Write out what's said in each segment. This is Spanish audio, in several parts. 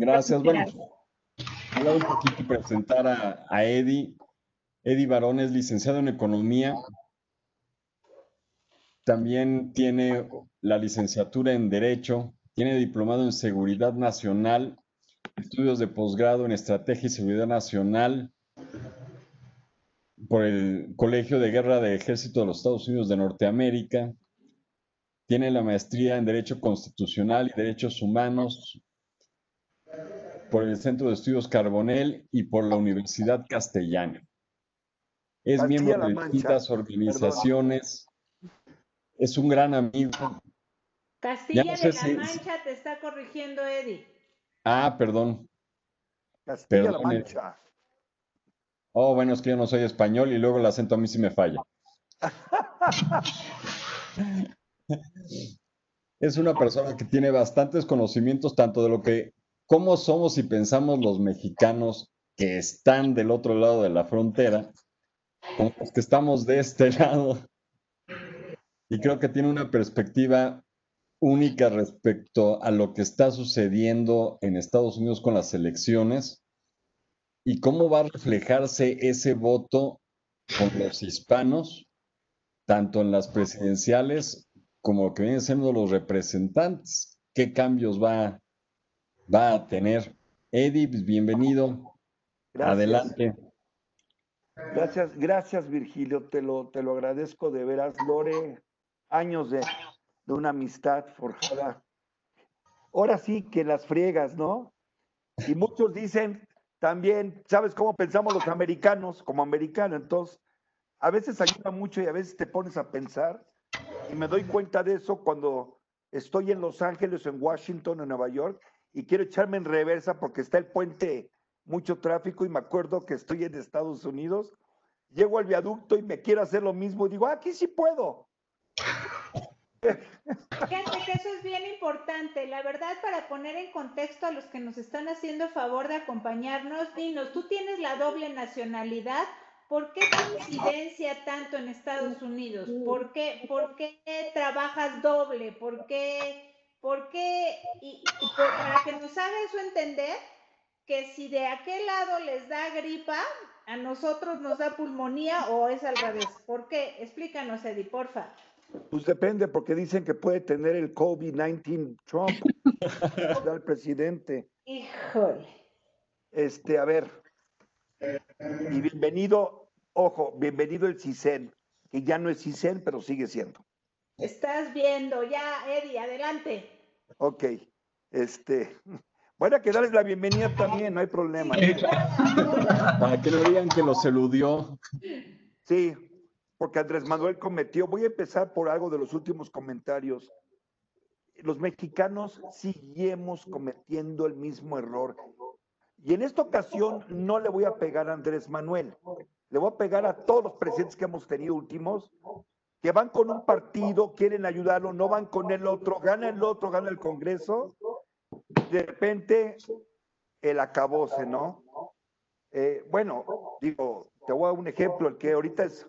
Gracias. Bueno, a un poquito presentar a, a Eddie. Eddie Barón es licenciado en Economía. También tiene la licenciatura en Derecho. Tiene diplomado en Seguridad Nacional, estudios de posgrado en Estrategia y Seguridad Nacional por el Colegio de Guerra de Ejército de los Estados Unidos de Norteamérica. Tiene la maestría en Derecho Constitucional y Derechos Humanos por el Centro de Estudios Carbonell y por la Universidad Castellana. Es miembro de distintas organizaciones. Es un gran amigo. Castilla de la Mancha te está corrigiendo, Eddie. Ah, perdón. Castilla-La Mancha. Oh, bueno, es que yo no soy español y luego el acento a mí sí me falla. es una persona que tiene bastantes conocimientos tanto de lo que, cómo somos y pensamos los mexicanos que están del otro lado de la frontera, como los que estamos de este lado. Y creo que tiene una perspectiva única respecto a lo que está sucediendo en Estados Unidos con las elecciones y cómo va a reflejarse ese voto con los hispanos, tanto en las presidenciales como que vienen siendo los representantes. ¿Qué cambios va, va a tener? Eddie, pues, bienvenido. Adelante. Gracias, gracias Virgilio, te lo, te lo agradezco de veras, Lore. Años de, de una amistad forjada. Ahora sí que las friegas, ¿no? Y muchos dicen también, ¿sabes cómo pensamos los americanos? Como americano, entonces, a veces ayuda mucho y a veces te pones a pensar y me doy cuenta de eso cuando estoy en Los Ángeles, en Washington, en Nueva York, y quiero echarme en reversa porque está el puente, mucho tráfico, y me acuerdo que estoy en Estados Unidos. Llego al viaducto y me quiero hacer lo mismo y digo, ah, aquí sí puedo. Fíjate que eso es bien importante. La verdad, para poner en contexto a los que nos están haciendo favor de acompañarnos, dinos, tú tienes la doble nacionalidad ¿Por qué coincidencia tanto en Estados Unidos? ¿Por qué, por qué trabajas doble? ¿Por qué? ¿Por qué? Y, para que nos haga eso entender que si de aquel lado les da gripa, a nosotros nos da pulmonía o es al revés. ¿Por qué? Explícanos, Eddie, porfa. Pues depende, porque dicen que puede tener el COVID-19 Trump, el presidente. Híjole. Este, a ver, y bienvenido, ojo, bienvenido el CISEN, que ya no es CISEN, pero sigue siendo. Estás viendo, ya, Eddie, adelante. Ok, este, voy a darles la bienvenida también, no hay problema. Para que no digan que los eludió. Sí, porque Andrés Manuel cometió, voy a empezar por algo de los últimos comentarios. Los mexicanos seguimos cometiendo el mismo error. Y en esta ocasión no le voy a pegar a Andrés Manuel, le voy a pegar a todos los presidentes que hemos tenido últimos, que van con un partido, quieren ayudarlo, no van con el otro, gana el otro, gana el Congreso, de repente el acabose, ¿no? Eh, bueno, digo, te voy a dar un ejemplo, el que ahorita es,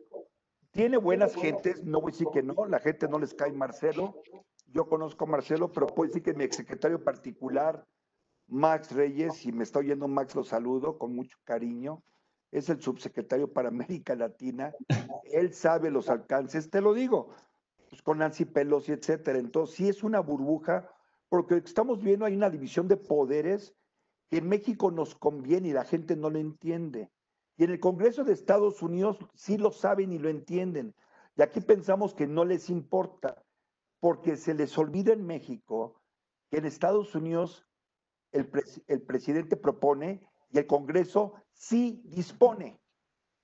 tiene buenas gentes, no voy a decir que no, la gente no les cae Marcelo, yo conozco a Marcelo, pero puedo decir que mi exsecretario particular, Max Reyes, si me está oyendo Max, lo saludo con mucho cariño. Es el subsecretario para América Latina. Él sabe los alcances, te lo digo, pues con Nancy Pelosi, etcétera. Entonces, sí es una burbuja, porque estamos viendo hay una división de poderes que en México nos conviene y la gente no lo entiende. Y en el Congreso de Estados Unidos sí lo saben y lo entienden. Y aquí pensamos que no les importa, porque se les olvida en México que en Estados Unidos el, presidente propone y el Congreso sí dispone,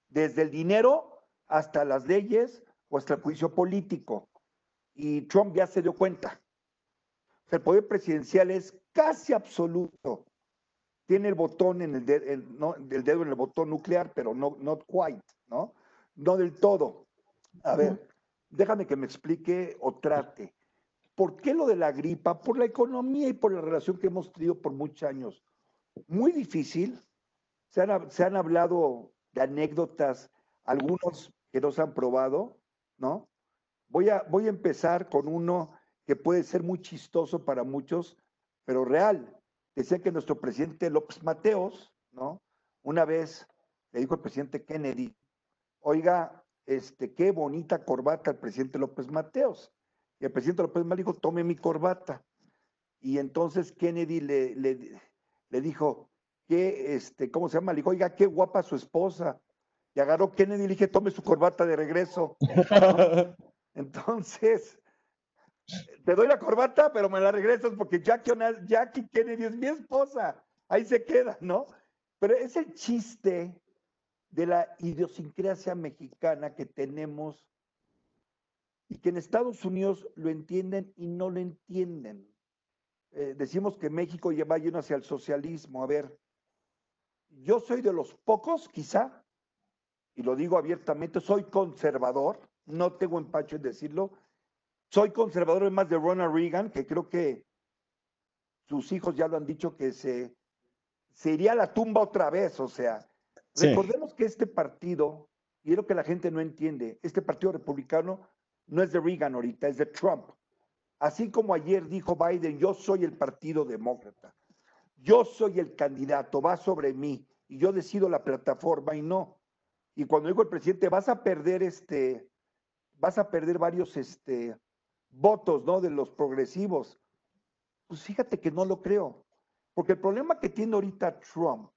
desde el dinero hasta las leyes o hasta el juicio político. Y Trump ya se dio cuenta. el poder presidencial es casi absoluto. Tiene el botón en el, el, dedo en el botón nuclear, pero no not quite, ¿no? No del todo. A ver, déjame que me explique o trate. ¿Por qué lo de la gripa? Por la economía y por la relación que hemos tenido por muchos años. Muy difícil. Se han, hablado de anécdotas, algunos que no se han probado, ¿no? Voy a, voy a empezar con uno que puede ser muy chistoso para muchos, pero real. decía que nuestro presidente López Mateos, ¿no? Una vez le dijo el presidente Kennedy, oiga, este, qué bonita corbata el presidente López Mateos. Y el presidente López Mateos dijo, tome mi corbata. Y entonces Kennedy le, le, dijo, ¿qué, este, ¿cómo se llama? Le dijo, oiga, qué guapa su esposa. Y agarró Kennedy y le dije, tome su corbata de regreso. Entonces, te doy la corbata, pero me la regresas porque Jackie, Jackie Kennedy es mi esposa. Ahí se queda, ¿no? Pero es el chiste de la idiosincrasia mexicana que tenemos y que en Estados Unidos lo entienden y no lo entienden. Eh, decimos que México lleva lleno hacia el socialismo. A ver, yo soy de los pocos, quizá, y lo digo abiertamente, soy conservador, no tengo empacho en decirlo, soy conservador más de Ronald Reagan, que creo que sus hijos ya lo han dicho que se, se iría a la tumba otra vez, o sea, recordemos que este partido, y es lo que la gente no entiende, este partido republicano no es de Reagan ahorita, es de Trump. Así como ayer dijo Biden, yo soy el partido demócrata, yo soy el candidato, va sobre mí, y yo decido la plataforma y no. Y cuando digo el presidente, vas a perder este, vas a perder varios este, votos, ¿no? De los progresivos. Pues fíjate que no lo creo. Porque el problema que tiene ahorita Trump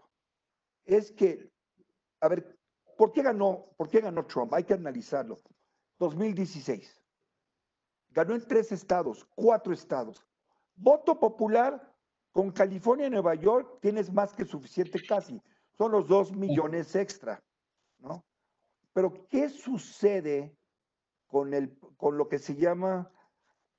es que, a ver, ¿por qué ganó, por qué ganó Trump? Hay que analizarlo. 2016. Ganó en tres estados, cuatro estados. Voto popular con California y Nueva York tienes más que suficiente casi. Son los dos millones extra, ¿no? Pero ¿qué sucede con, el, con lo que se llama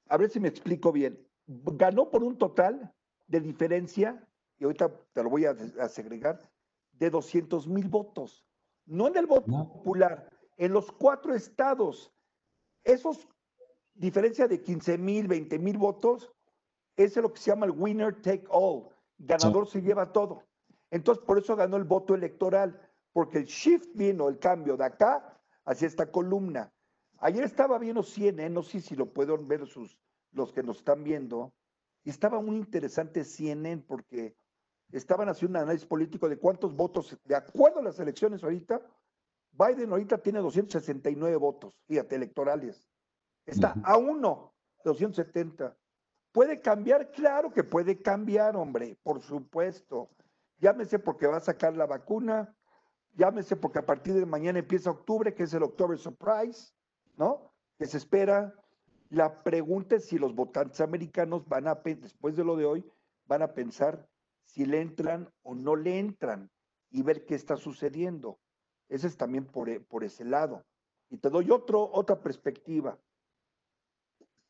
a ver si me explico bien, ganó por un total de diferencia, y ahorita te lo voy a, segregar, de 200 mil votos. No en el voto popular, en los cuatro estados. Esos diferencia de 15 mil, 20 mil votos, es lo que se llama el winner take all. Ganador se lleva todo. Entonces, por eso ganó el voto electoral, porque el shift vino, el cambio de acá hacia esta columna. Ayer estaba viendo CNN, no sé si lo pueden ver sus, los que nos están viendo, y estaba muy interesante CNN porque estaban haciendo un análisis político de cuántos votos, de acuerdo a las elecciones ahorita, Biden ahorita tiene 269 votos, fíjate, electorales. Está a uno, 270. ¿Puede cambiar? Claro que puede cambiar, hombre, por supuesto. Llámese porque va a sacar la vacuna, llámese porque a partir de mañana empieza octubre, que es el October Surprise, ¿no? Que se espera. La pregunta es si los votantes americanos van a, después de lo de hoy, van a pensar si le entran o no le entran y ver qué está sucediendo. Ese es también por, e, por ese lado. Y te doy otro, otra perspectiva.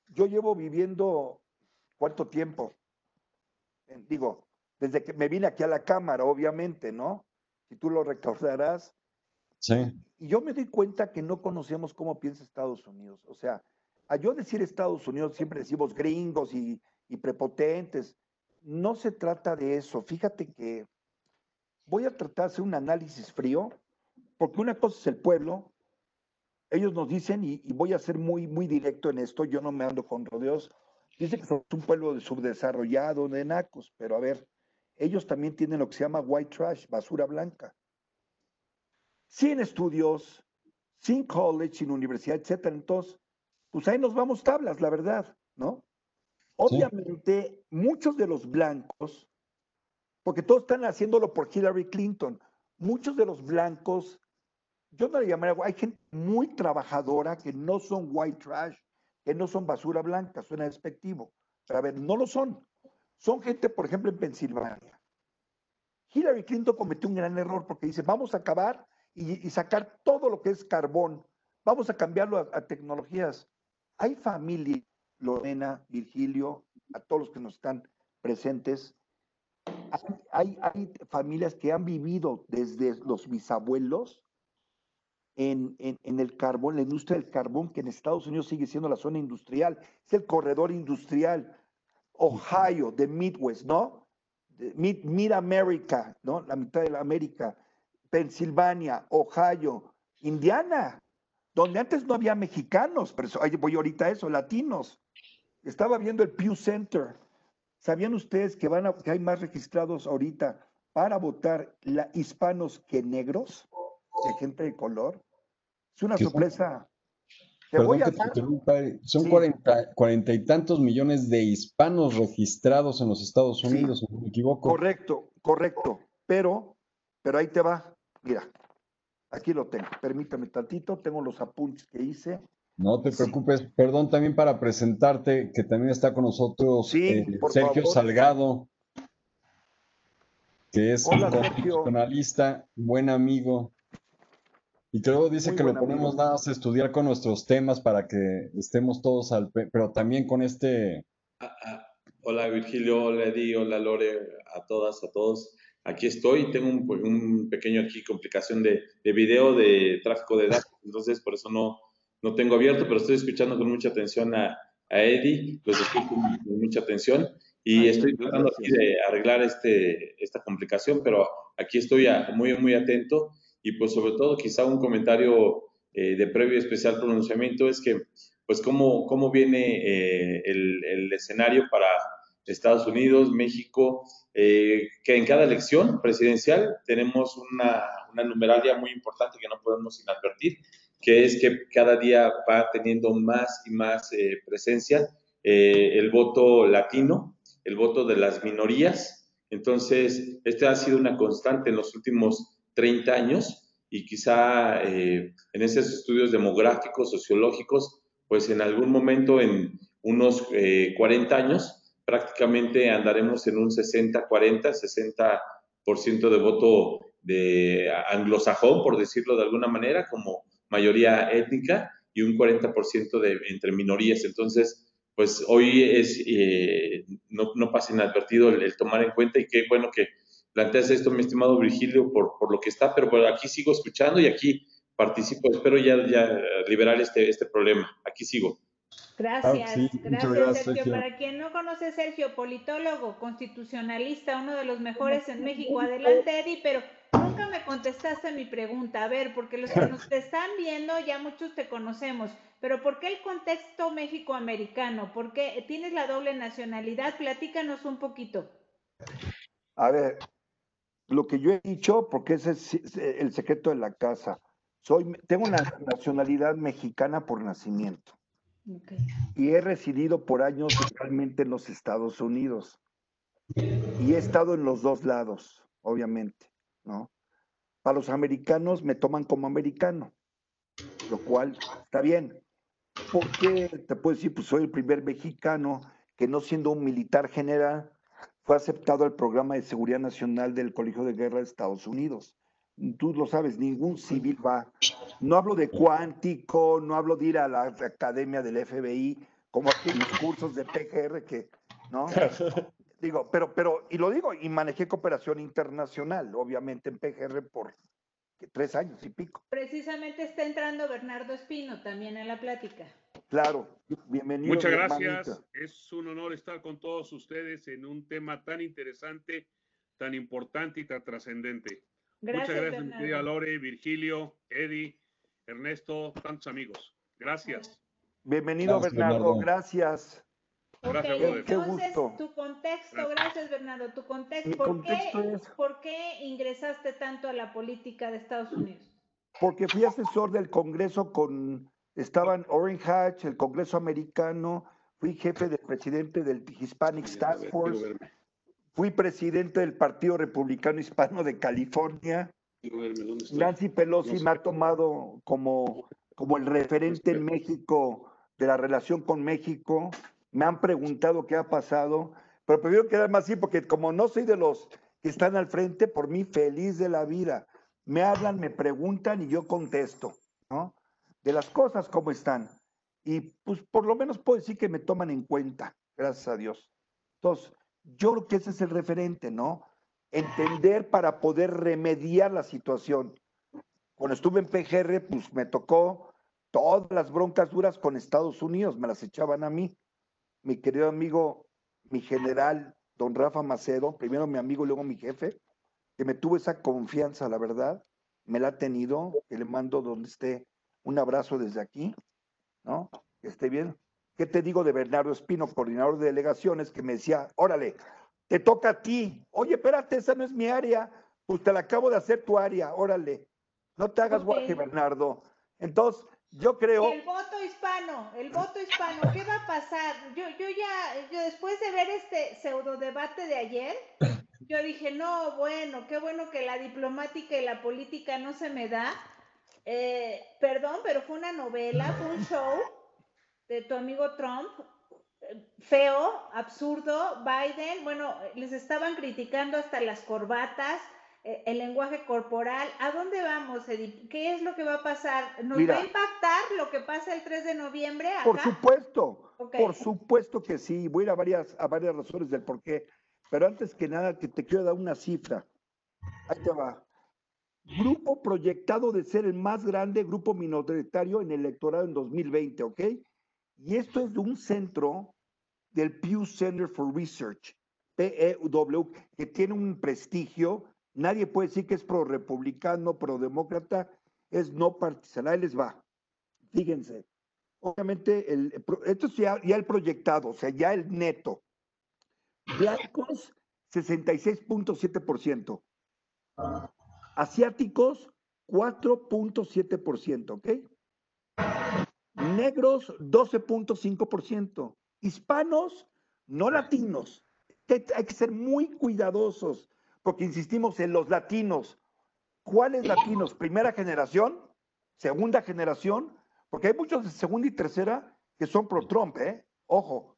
Yo llevo viviendo cuánto tiempo. Digo, desde que me vine aquí a la Cámara, obviamente, ¿no? Si tú lo recordarás, y yo me doy cuenta que no conocemos cómo piensa Estados Unidos. O sea, a yo decir Estados Unidos siempre decimos gringos y, prepotentes. No se trata de eso. Fíjate que voy a tratar de hacer un análisis frío, porque una cosa es el pueblo. Ellos nos dicen, y, voy a ser muy, muy directo en esto, yo no me ando con rodeos, dicen que somos un pueblo subdesarrollado, de nacos, pero a ver, ellos también tienen lo que se llama white trash, basura blanca sin estudios, sin college, sin universidad, etcétera. Entonces, pues ahí nos vamos tablas, la verdad, ¿no? Obviamente, muchos de los blancos, porque todos están haciéndolo por Hillary Clinton, muchos de los blancos, yo no le llamaría, hay gente muy trabajadora que no son white trash, que no son basura blanca, suena despectivo. Pero a ver, no lo son. Son gente, por ejemplo, en Pensilvania. Hillary Clinton cometió un gran error porque dice, vamos a acabar y, sacar todo lo que es carbón. Vamos a cambiarlo a, tecnologías. Hay familia, Lorena, Virgilio, a todos los que nos están presentes. Hay, hay, familias que han vivido desde los bisabuelos en, el carbón, la industria del carbón, que en Estados Unidos sigue siendo la zona industrial, es el corredor industrial. Ohio, de Midwest, ¿no? Mid, Mid America, ¿no? La mitad de la América. Pensilvania, Ohio, Indiana, donde antes no había mexicanos, pero voy ahorita a eso, latinos. Estaba viendo el Pew Center. ¿Sabían ustedes que, van que hay más registrados ahorita para votar la, hispanos que negros, que gente de color? Es una sorpresa. son cuarenta, y tantos millones de hispanos registrados en los Estados Unidos, si no me equivoco. Correcto, correcto. Pero, pero ahí te va. Mira, aquí lo tengo. Permítame tantito, tengo los apuntes que hice. No te preocupes, perdón también para presentarte, que también está con nosotros eh, Sergio Salgado, que es un constitucionalista, buen amigo, y creo dice que lo ponemos nada más a estudiar con nuestros temas para que estemos todos al pero también con este. Ah, ah, hola Virgilio, hola Eddie, hola Lore, a todas, a todos. Aquí estoy, tengo un, pequeño aquí complicación de, de video de tráfico de datos, entonces por eso no, no tengo abierto, pero estoy escuchando con mucha atención a, a Eddie, los escucho con, mucha atención y estoy tratando aquí de arreglar este, esta complicación, pero aquí estoy muy, muy atento y pues sobre todo quizá un comentario eh, de previo especial pronunciamiento es que pues cómo, cómo viene eh, el, el, escenario para Estados Unidos, México, eh, que en cada elección presidencial tenemos una, una numeralia muy importante que no podemos inadvertir que es que cada día va teniendo más y más eh, presencia eh, el voto latino, el voto de las minorías. Entonces, este ha sido una constante en los últimos 30 años y quizá eh, en esos estudios demográficos, sociológicos, pues en algún momento, en unos 40 años, prácticamente andaremos en un 60-40, 60%, de voto de anglosajón, por decirlo de alguna manera, como mayoría étnica y un 40% de, entre minorías. Entonces, pues hoy es, eh, no, no, pasa inadvertido el, tomar en cuenta y qué bueno que planteas esto, mi estimado Virgilio, por, por lo que está, pero bueno, aquí sigo escuchando y aquí participo. Espero ya, ya liberar este, este problema. Aquí sigo. Gracias, gracias, Sergio. Para quien no conoce a Sergio, politólogo, constitucionalista, uno de los mejores en México. Adelante, Eddie, pero nunca me contestaste mi pregunta. A ver, porque los que nos están viendo, ya muchos te conocemos, pero ¿por qué el contexto México-americano? ¿Por qué tienes la doble nacionalidad? Platícanos un poquito. A ver, lo que yo he dicho, porque ese es el secreto de la casa. Soy, tengo una nacionalidad mexicana por nacimiento. Y he residido por años realmente en los Estados Unidos. Y he estado en los dos lados, obviamente, ¿no? Para los americanos me toman como americano, lo cual está bien. Porque te puedo decir, pues soy el primer mexicano que no siendo un militar general fue aceptado al programa de seguridad nacional del Colegio de Guerra de Estados Unidos tú lo sabes, ningún civil va. No hablo de cuántico, no hablo de ir a la academia del FBI, como aquí en los cursos de PGR que, ¿no? Digo, pero, pero, y lo digo, y manejé cooperación internacional, obviamente en PGR por tres años y pico. Precisamente está entrando Bernardo Espino también en la plática. Claro, bienvenido. Muchas gracias. Es un honor estar con todos ustedes en un tema tan interesante, tan importante y tan trascendente. Muchas gracias, mi querida Lore, Virgilio, Eddie, Ernesto, tantos amigos. Gracias. Bienvenido, Bernardo. Gracias. Gracias, Qué gusto. tu contexto, gracias Bernardo, tu contexto, ¿por, qué, ¿por qué ingresaste tanto a la política de Estados Unidos? Porque fui asesor del Congreso con, estaban Orange Hatch, el Congreso americano, fui jefe del presidente del Hispanic Task Force, Fui presidente del Partido Republicano Hispano de California. Nancy Pelosi me ha tomado como, como el referente en México de la relación con México. Me han preguntado qué ha pasado, pero prefiero quedarme así porque como no soy de los que están al frente, por mí feliz de la vida. Me hablan, me preguntan y yo contesto, ¿no? De las cosas como están. Y pues por lo menos puedo decir que me toman en cuenta, gracias a Dios. Entonces, yo creo que ese es el referente, ¿no? Entender para poder remediar la situación. Cuando estuve en PGR, pues me tocó todas las broncas duras con Estados Unidos, me las echaban a mí. Mi querido amigo, mi general, don Rafa Macedo, primero mi amigo y luego mi jefe, que me tuvo esa confianza, la verdad, me la ha tenido, que le mando donde esté un abrazo desde aquí, ¿no? Que esté bien. ¿Qué te digo de Bernardo Espino, coordinador de delegaciones, que me decía, órale, te toca a ti. Oye, espérate, esa no es mi área. Pues te la acabo de hacer tu área, órale. No te hagas guaje, Bernardo. Entonces, yo creo. El voto hispano, el voto hispano, ¿qué va a pasar? Yo, yo ya, yo después de ver este pseudo debate de ayer, yo dije, no, bueno, qué bueno que la diplomática y la política no se me da. Eh, perdón, pero fue una novela, fue un show de tu amigo Trump, feo, absurdo, Biden, bueno, les estaban criticando hasta las corbatas, el lenguaje corporal. ¿A dónde vamos, Edith? ¿Qué es lo que va a pasar? ¿Nos va a impactar lo que pasa el 3 de noviembre? Acá? Por supuesto, por supuesto que sí. Voy a ir a varias, a varias razones del por qué. Pero antes que nada, que te quiero dar una cifra. Ahí te va. Grupo proyectado de ser el más grande grupo minoritario en el electorado en 2020, ¿ok? Y esto es de un centro del Pew Center for Research, PEW, que tiene un prestigio. Nadie puede decir que es pro-republicano, pro-demócrata, es no partisan. Ahí les va. Fíjense. Obviamente, el, esto es ya, el proyectado, o sea, ya el neto. Blancos, 66.7%. Asiáticos, 4.7%, ¿ok? Negros, 12.5%. Hispanos, no latinos. Hay que ser muy cuidadosos, porque insistimos en los latinos. ¿Cuáles latinos? ¿Primera generación? ¿Segunda generación? Porque hay muchos de segunda y tercera que son pro-Trump, ¿eh? Ojo.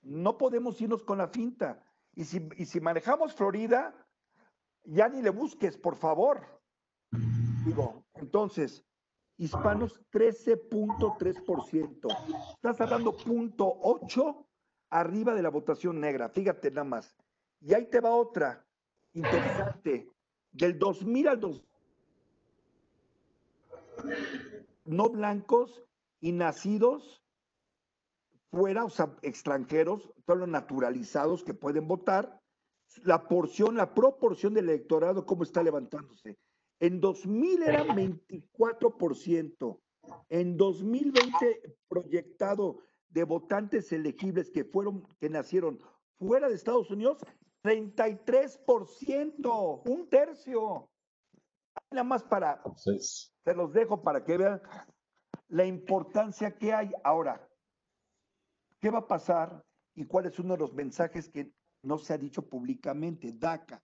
No podemos irnos con la finta. Y si, y si manejamos Florida, ya ni le busques, por favor. Digo, entonces, hispanos 13.3%. Estás hablando punto 8 arriba de la votación negra. Fíjate nada más. Y ahí te va otra interesante. Del 2000 al 2000, no blancos y nacidos fuera, o sea, extranjeros, todos los naturalizados que pueden votar, la porción, la proporción del electorado, cómo está levantándose. En 2000 era 24%. En 2020 proyectado de votantes elegibles que fueron que nacieron fuera de Estados Unidos 33%, un tercio. Nada más para se los dejo para que vean la importancia que hay ahora. ¿Qué va a pasar y cuál es uno de los mensajes que no se ha dicho públicamente? DACA.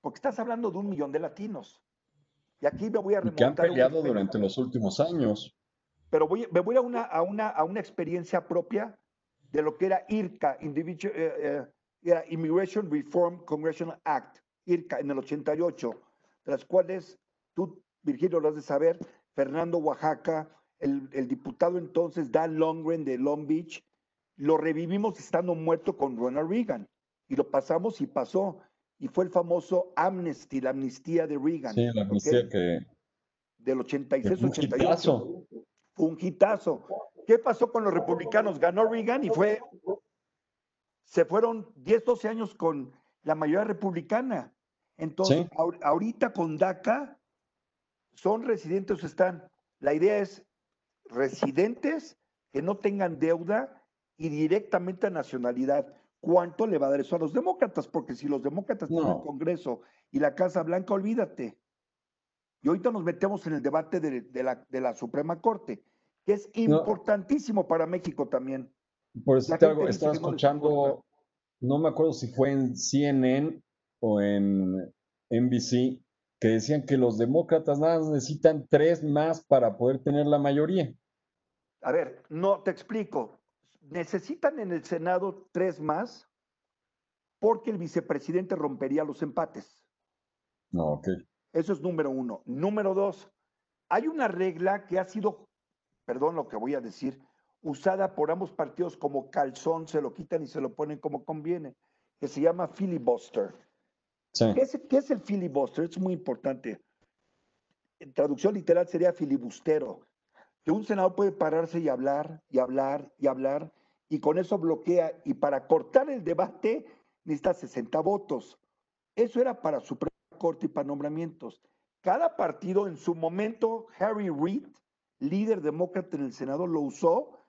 Porque estás hablando de un millón de latinos. Y aquí me voy a remontar. que han peleado durante los últimos años. Pero voy, me voy a una, a, una, a una experiencia propia de lo que era IRCA, Individual, eh, eh, Immigration Reform Congressional Act, IRCA, en el 88, de las cuales tú, Virgilio, lo has de saber, Fernando Oaxaca, el, el diputado entonces Dan Longren de Long Beach, lo revivimos estando muerto con Ronald Reagan. Y lo pasamos y pasó y fue el famoso amnesty, la amnistía de Reagan. Sí, la amnistía que... Del 86-88. Fue un hitazo. ¿Qué pasó con los republicanos? Ganó Reagan y fue... Se fueron 10, 12 años con la mayoría republicana. Entonces, ahorita con DACA, son residentes, están. La idea es residentes que no tengan deuda y directamente a nacionalidad cuánto le va a dar eso a los demócratas, porque si los demócratas tienen el Congreso y la Casa Blanca, olvídate. Y ahorita nos metemos en el debate de, la, de la, Suprema Corte, que es importantísimo para México también. Por eso algo, estaba escuchando, no me acuerdo si fue en CNN o en NBC, que decían que los demócratas nada más necesitan tres más para poder tener la mayoría. A ver, no, te explico necesitan en el Senado tres más porque el vicepresidente rompería los empates. No, ok. Eso es número uno. Número dos, hay una regla que ha sido, perdón lo que voy a decir, usada por ambos partidos como calzón, se lo quitan y se lo ponen como conviene, que se llama filibuster. ¿Qué, es, ¿Qué es el filibuster? Es muy importante. En traducción literal sería filibustero que un senador puede pararse y hablar y hablar y hablar y con eso bloquea y para cortar el debate necesita 60 votos. Eso era para Suprema Corte y para nombramientos. Cada partido en su momento, Harry Reid, líder demócrata en el Senado, lo usó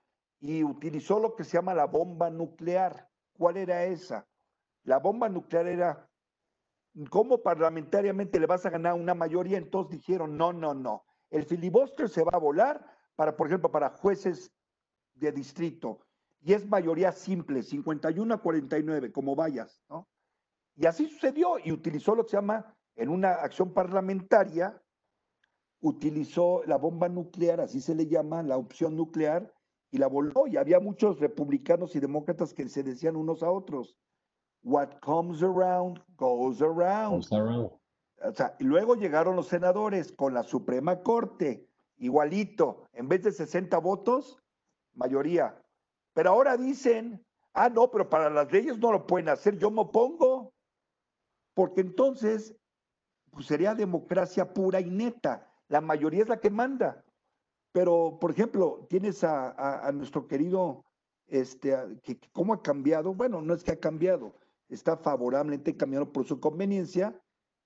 y utilizó lo que se llama la bomba nuclear. ¿Cuál era esa? La bomba nuclear era, ¿cómo parlamentariamente le vas a ganar una mayoría? Entonces dijeron, no, no, no. El filibuster se va a volar para, por ejemplo, para jueces de distrito. Y es mayoría simple, 51 a 49, como vayas, ¿no? Y así sucedió y utilizó lo que se llama, en una acción parlamentaria, utilizó la bomba nuclear, así se le llama, la opción nuclear, y la voló. Y había muchos republicanos y demócratas que se decían unos a otros, what comes around, goes around. O sea, y luego llegaron los senadores con la Suprema Corte, igualito, en vez de 60 votos, mayoría. Pero ahora dicen, ah, no, pero para las leyes no lo pueden hacer, yo me opongo, porque entonces pues sería democracia pura y neta. La mayoría es la que manda. Pero, por ejemplo, tienes a, nuestro querido, este, que, ¿cómo ha cambiado? Bueno, no es que ha cambiado, está favorablemente cambiado por su conveniencia.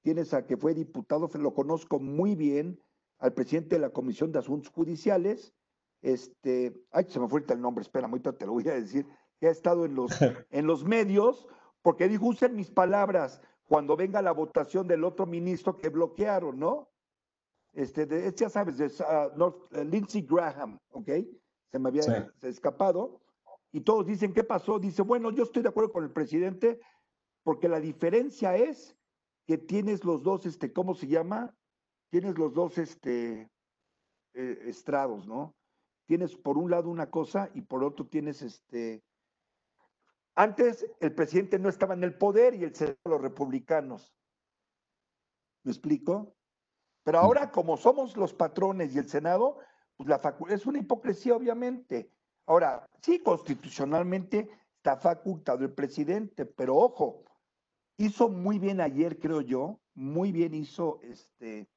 Tienes a que fue diputado, lo conozco muy bien, al presidente de la Comisión de Asuntos Judiciales. Este, ay, se me fue el nombre, espera, ahorita te lo voy a decir, que ha estado en los, en los medios, porque dijo, usen mis palabras cuando venga la votación del otro ministro que bloquearon, ¿no? Este, de, ya sabes, de uh, Lindsey Graham, ¿ok? Se me había escapado. Y todos dicen, ¿qué pasó? Dice, bueno, yo estoy de acuerdo con el presidente porque la diferencia es que tienes los dos, este, ¿cómo se llama? Tienes los dos, este, eh, estrados, ¿no? Tienes por un lado una cosa y por otro tienes, este, antes el presidente no estaba en el poder y el Senado los republicanos. ¿Me explico? Pero ahora, como somos los patrones y el Senado, pues la es una hipocresía, obviamente. Ahora, sí, constitucionalmente está facultado el presidente, pero ojo, hizo muy bien ayer, creo yo, muy bien hizo este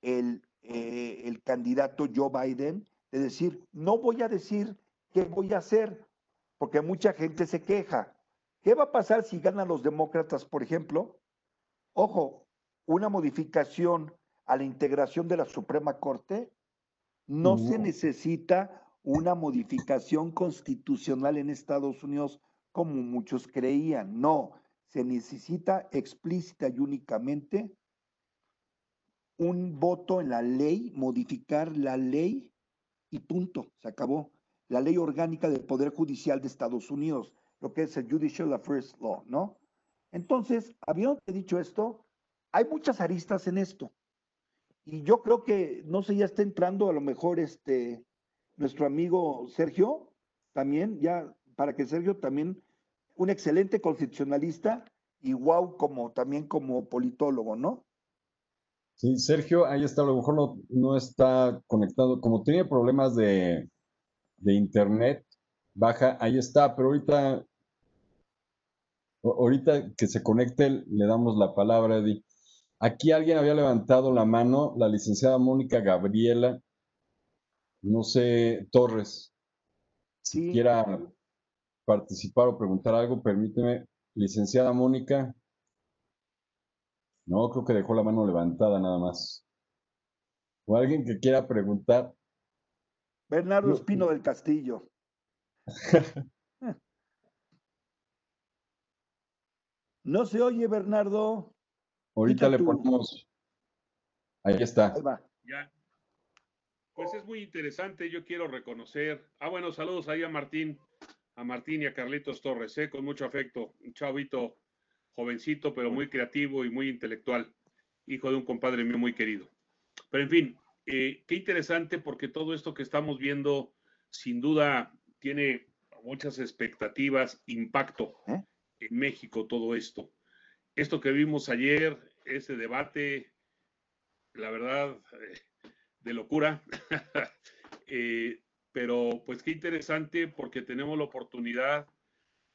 el, eh, el candidato Joe Biden de decir, no voy a decir qué voy a hacer, porque mucha gente se queja. ¿Qué va a pasar si ganan los demócratas, por ejemplo? Ojo, una modificación a la integración de la Suprema Corte, no se necesita una modificación constitucional en Estados Unidos como muchos creían. No, se necesita explícita y únicamente un voto en la ley, modificar la ley y punto, se acabó. La ley orgánica del Poder Judicial de Estados Unidos, lo que es el Judicial Affairs Law, ¿no? Entonces, habiendo dicho esto, hay muchas aristas en esto. Y yo creo que, no sé, ya está entrando a lo mejor este nuestro amigo Sergio, también, ya, para que Sergio también, un excelente constitucionalista y wow, como también como politólogo, ¿no? Sí, Sergio, ahí está, a lo mejor no, no está conectado, como tiene problemas de, de internet, baja, ahí está, pero ahorita, ahorita que se conecte, le damos la palabra, Eddie. Aquí alguien había levantado la mano, la licenciada Mónica Gabriela, no sé, Torres. Si quiera participar o preguntar algo, permíteme. Licenciada Mónica. No, creo que dejó la mano levantada nada más. O alguien que quiera preguntar. Bernardo Espino del Castillo. no se oye, Bernardo. Ahorita le ponemos. Ahí está. Ya. Pues es muy interesante. Yo quiero reconocer. Ah, bueno, saludos ahí a Martín, a Martín y a Carlitos Torres, ¿eh? con mucho afecto. Un chavito jovencito, pero muy creativo y muy intelectual. Hijo de un compadre mío muy querido. Pero en fin, eh, qué interesante porque todo esto que estamos viendo, sin duda, tiene muchas expectativas, impacto ¿Eh? en México, todo esto esto que vimos ayer, ese debate, la verdad, eh, de locura. Eh, pero pues qué interesante porque tenemos la oportunidad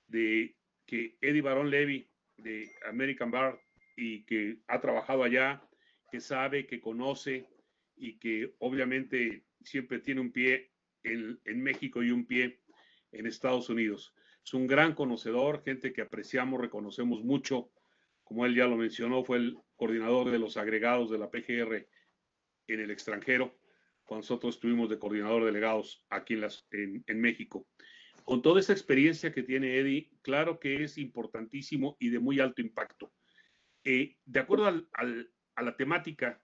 de que Eddie Baron Levy de American Bar y que ha trabajado allá, que sabe, que conoce y que obviamente siempre tiene un pie en México y un pie en Estados Unidos. Es un gran conocedor, gente que apreciamos, reconocemos mucho como él ya lo mencionó, fue el coordinador de los agregados de la PGR en el extranjero, cuando nosotros estuvimos de coordinador delegados aquí en, las, en, México. Con toda esa experiencia que tiene Eddie, claro que es importantísimo y de muy alto impacto. Eh, de acuerdo a la temática,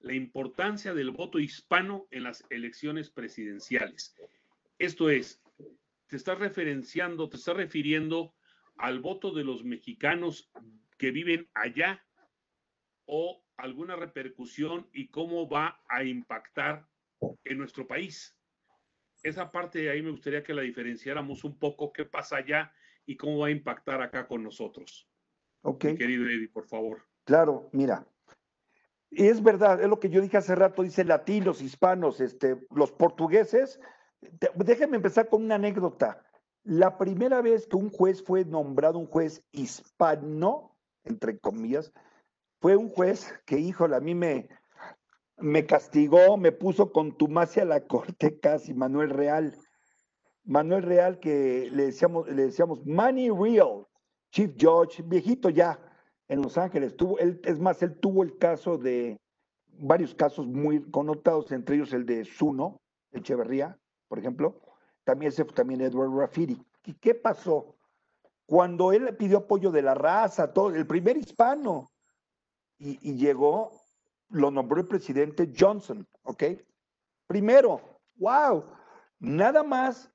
la importancia del voto hispano en las elecciones presidenciales. Esto es, te estás referenciando, te estás refiriendo al voto de los mexicanos que viven allá o alguna repercusión y cómo va a impactar en nuestro país. Esa parte de ahí me gustaría que la diferenciáramos un poco, qué pasa allá y cómo va a impactar acá con nosotros. Ok. querido Eddie, por favor. Claro, mira. Y es verdad, es lo que yo dije hace rato, dice latinos, hispanos, este, los portugueses. Déjenme empezar con una anécdota. La primera vez que un juez fue nombrado un juez hispano, entre comillas, fue un juez que, híjole, a mí me, me castigó, me puso con contumacia a la corte casi, Manuel Real. Manuel Real, que le decíamos, le decíamos Money Real, Chief Judge, viejito ya, en Los Ángeles. Tuvo, él, es más, él tuvo el caso de varios casos muy connotados, entre ellos el de Zuno, Echeverría, por ejemplo. También ese fue también Edward Rafiri. ¿Y qué pasó? Cuando él le pidió apoyo de la raza, todo, el primer hispano, y, llegó, lo nombró el presidente Johnson, ¿ok? Primero, wow, nada más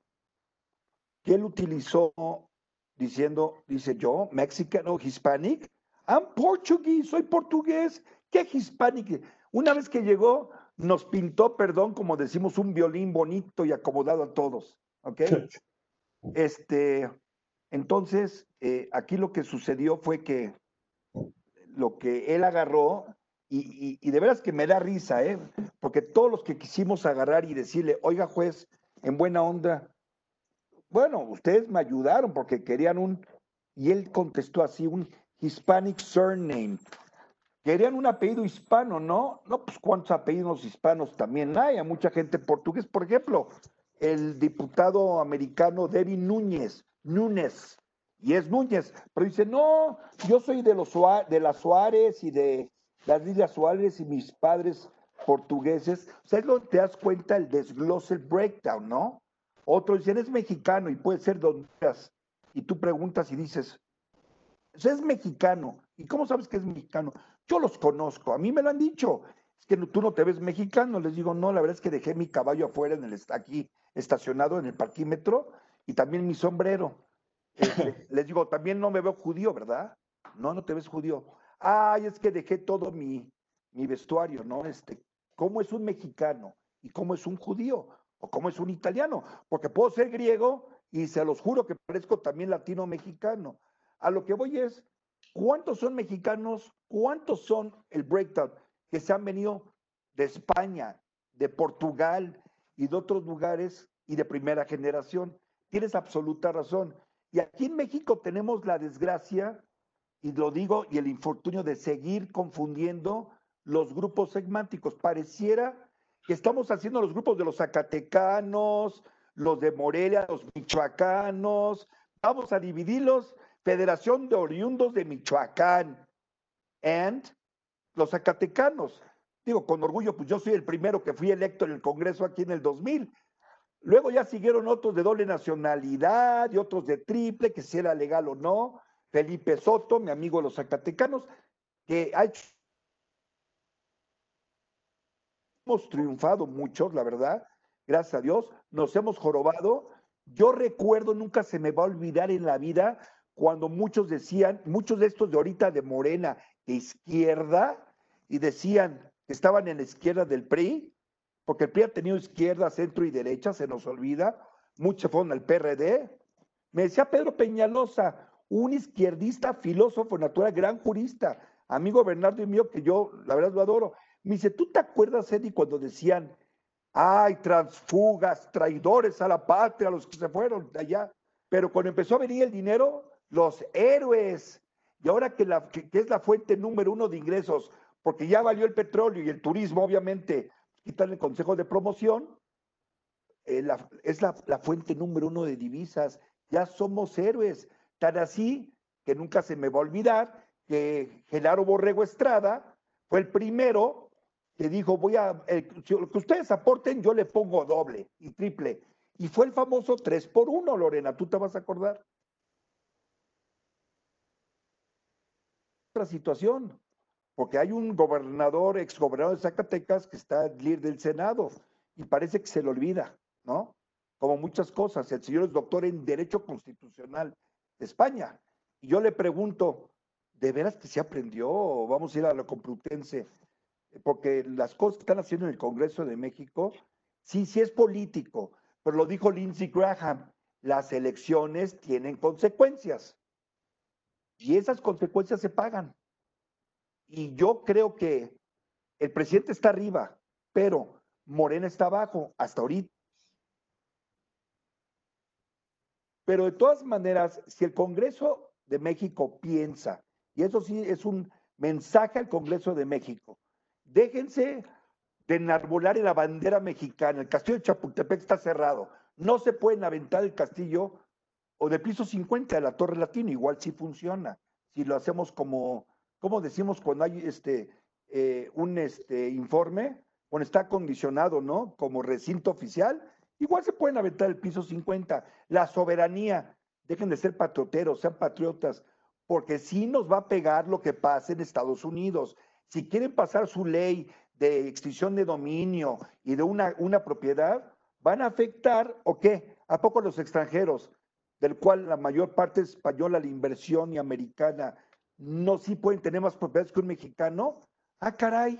que él utilizó diciendo, dice yo, mexicano, hispanic, I'm Portuguese, soy portugués, ¿qué hispanic? Una vez que llegó, nos pintó, perdón, como decimos, un violín bonito y acomodado a todos, ¿ok? Este, entonces, eh, aquí lo que sucedió fue que lo que él agarró, y, de veras que me da risa, ¿eh? porque todos los que quisimos agarrar y decirle, oiga juez, en buena onda, bueno, ustedes me ayudaron porque querían un, y él contestó así, un Hispanic surname. Querían un apellido hispano, ¿no? No, pues cuántos apellidos hispanos también hay, a mucha gente portugués. Por ejemplo, el diputado americano Devin Núñez, Núñez, y es Núñez, pero dice, no, yo soy de, los, de las Suárez y de las Lidia Suárez y mis padres portugueses. O sea, es que te das cuenta el desglose, el breakdown, ¿no? Otro dicen, es mexicano y puede ser donde Y tú preguntas y dices, es mexicano. ¿Y cómo sabes que es mexicano? Yo los conozco, a mí me lo han dicho. Es que tú no te ves mexicano. Les digo, no, la verdad es que dejé mi caballo afuera, en el, aquí estacionado en el parquímetro y también mi sombrero. Este, les digo, también no me veo judío, ¿verdad? No, no te ves judío. Ay, es que dejé todo mi, mi vestuario, ¿no? Este, ¿cómo es un mexicano? ¿Y cómo es un judío? ¿O cómo es un italiano? Porque puedo ser griego y se los juro que parezco también latino-mexicano. A lo que voy es, ¿cuántos son mexicanos? ¿Cuántos son el breakdown que se han venido de España, de Portugal y de otros lugares y de primera generación? Tienes absoluta razón. Y aquí en México tenemos la desgracia, y lo digo, y el infortunio de seguir confundiendo los grupos segmánticos. Pareciera que estamos haciendo los grupos de los zacatecanos, los de Morelia, los michoacanos, vamos a dividirlos, Federación de Oriundos de Michoacán, and los zacatecanos. Digo, con orgullo, pues yo soy el primero que fui electo en el Congreso aquí en el 2000, Luego ya siguieron otros de doble nacionalidad y otros de triple, que si era legal o no. Felipe Soto, mi amigo de los Zacatecanos, que ha hecho... Hemos triunfado muchos, la verdad, gracias a Dios, nos hemos jorobado. Yo recuerdo, nunca se me va a olvidar en la vida, cuando muchos decían, muchos de estos de ahorita de Morena, de izquierda, y decían que estaban en la izquierda del PRI, porque el PRI ha tenido izquierda, centro y derecha, se nos olvida, mucho fueron al PRD. Me decía Pedro Peñalosa, un izquierdista, filósofo natural, gran jurista, amigo Bernardo y mío, que yo la verdad lo adoro. Me dice, ¿tú te acuerdas, Eddie, cuando decían, ay, transfugas, traidores a la patria, los que se fueron de allá? Pero cuando empezó a venir el dinero, los héroes, y ahora que es la fuente número uno de ingresos, porque ya valió el petróleo y el turismo, obviamente, quitarle el consejo de promoción, eh, es la, fuente número uno de divisas. Ya somos héroes. Tan así que nunca se me va a olvidar que Genaro Borrego Estrada fue el primero que dijo, voy a, lo que ustedes aporten, yo le pongo doble y triple. Y fue el famoso 3 por 1, Lorena, tú te vas a acordar. Otra situación, porque hay un gobernador, exgobernador de Zacatecas, que está líder del Senado y parece que se le olvida, ¿no? Como muchas cosas. El señor es doctor en Derecho Constitucional de España. Y yo le pregunto, ¿de veras que se aprendió vamos a ir a la Complutense? Porque las cosas que están haciendo en el Congreso de México, sí, sí es político, pero lo dijo Lindsey Graham, las elecciones tienen consecuencias. Y esas consecuencias se pagan. Y yo creo que el presidente está arriba, pero Morena está abajo hasta ahorita. Pero de todas maneras, si el Congreso de México piensa, y eso sí es un mensaje al Congreso de México, déjense de enarbolar la bandera mexicana. El castillo de Chapultepec está cerrado. No se pueden aventar el castillo o de piso 50 de la Torre Latina, igual sí funciona. Si lo hacemos como, como decimos cuando hay este, eh, un este, informe, cuando está acondicionado, ¿no? Como recinto oficial, igual se pueden aventar el piso 50. La soberanía, dejen de ser patrioteros, sean patriotas, porque sí nos va a pegar lo que pasa en Estados Unidos. Si quieren pasar su ley de extinción de dominio y de una, una propiedad, van a afectar, ¿o qué? ¿A poco los extranjeros, del cual la mayor parte es española, la inversión y americana, no sí pueden tener más propiedades que un mexicano? Ah, caray.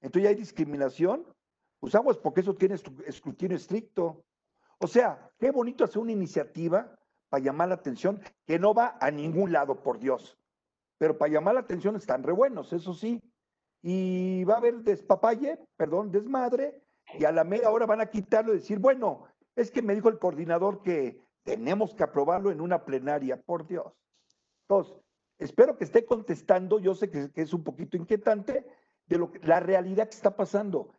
Entonces ya hay discriminación. Usamos porque eso tiene escrutinio estricto. O sea, qué bonito hacer una iniciativa para llamar la atención que no va a ningún lado, por Dios. Pero para llamar la atención están re buenos, eso sí. Y va a haber despapalle, perdón, desmadre, y a la media hora van a quitarlo y decir, bueno, es que me dijo el coordinador que tenemos que aprobarlo en una plenaria, por Dios. Entonces, espero que esté contestando, yo sé que, es un poquito inquietante, de lo que, la realidad que está pasando.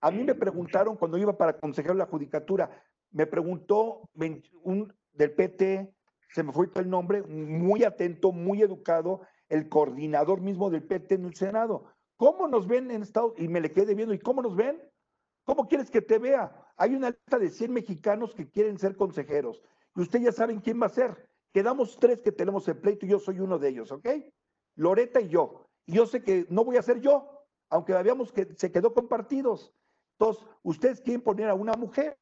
A mí me preguntaron cuando iba para consejero la judicatura, me preguntó un del PT, se me fue el nombre, muy atento, muy educado, el coordinador mismo del PT en el Senado. ¿Cómo nos ven en Estados Y me le quedé viendo, ¿y cómo nos ven? ¿Cómo quieres que te vea? Hay una lista de 100 mexicanos que quieren ser consejeros. Y ustedes ya saben quién va a ser. Quedamos tres que tenemos el pleito y yo soy uno de ellos, ¿ok? Loreta y yo. Y yo sé que no voy a ser yo, aunque habíamos que se quedó compartidos. Entonces, ustedes quieren poner a una mujer.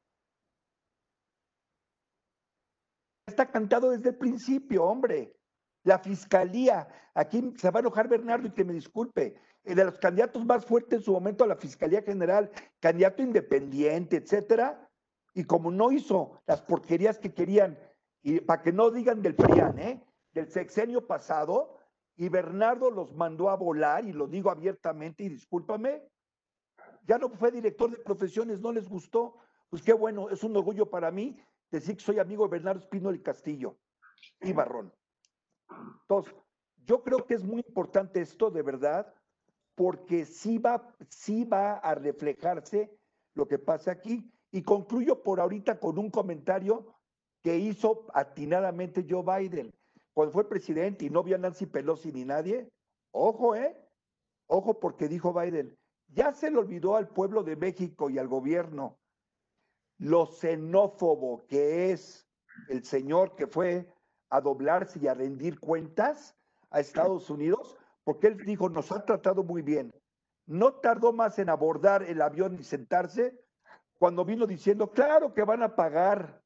Está cantado desde el principio, hombre. La fiscalía, aquí se va a enojar Bernardo y que me disculpe, de los candidatos más fuertes en su momento a la Fiscalía General, candidato independiente, etcétera, y como no hizo las porquerías que querían, y para que no digan del PRIAN, ¿eh? del sexenio pasado, y Bernardo los mandó a volar, y lo digo abiertamente, y discúlpame, ya no fue director de profesiones, no les gustó. Pues qué bueno, es un orgullo para mí decir que soy amigo de Bernardo Espino del Castillo y Barrón. Entonces, yo creo que es muy importante esto de verdad, porque sí va, sí va a reflejarse lo que pasa aquí. Y concluyo por ahorita con un comentario que hizo atinadamente Joe Biden cuando fue presidente y no vio a Nancy Pelosi ni nadie, ojo, ¿eh? Ojo porque dijo Biden, ya se le olvidó al pueblo de México y al gobierno lo xenófobo que es el señor que fue a doblarse y a rendir cuentas a Estados Unidos, porque él dijo, nos ha tratado muy bien. No tardó más en abordar el avión y sentarse cuando vino diciendo, claro que van a pagar.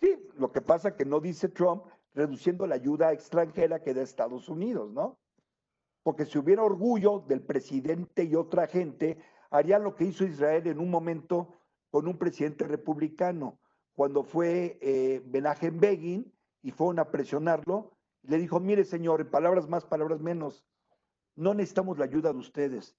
Sí, lo que pasa que no dice Trump, reduciendo la ayuda extranjera que da Estados Unidos, ¿no? Porque si hubiera orgullo del presidente y otra gente, haría lo que hizo Israel en un momento con un presidente republicano, cuando fue eh, Begin y fueron a presionarlo, le dijo, mire señor, en palabras más, palabras menos, no necesitamos la ayuda de ustedes.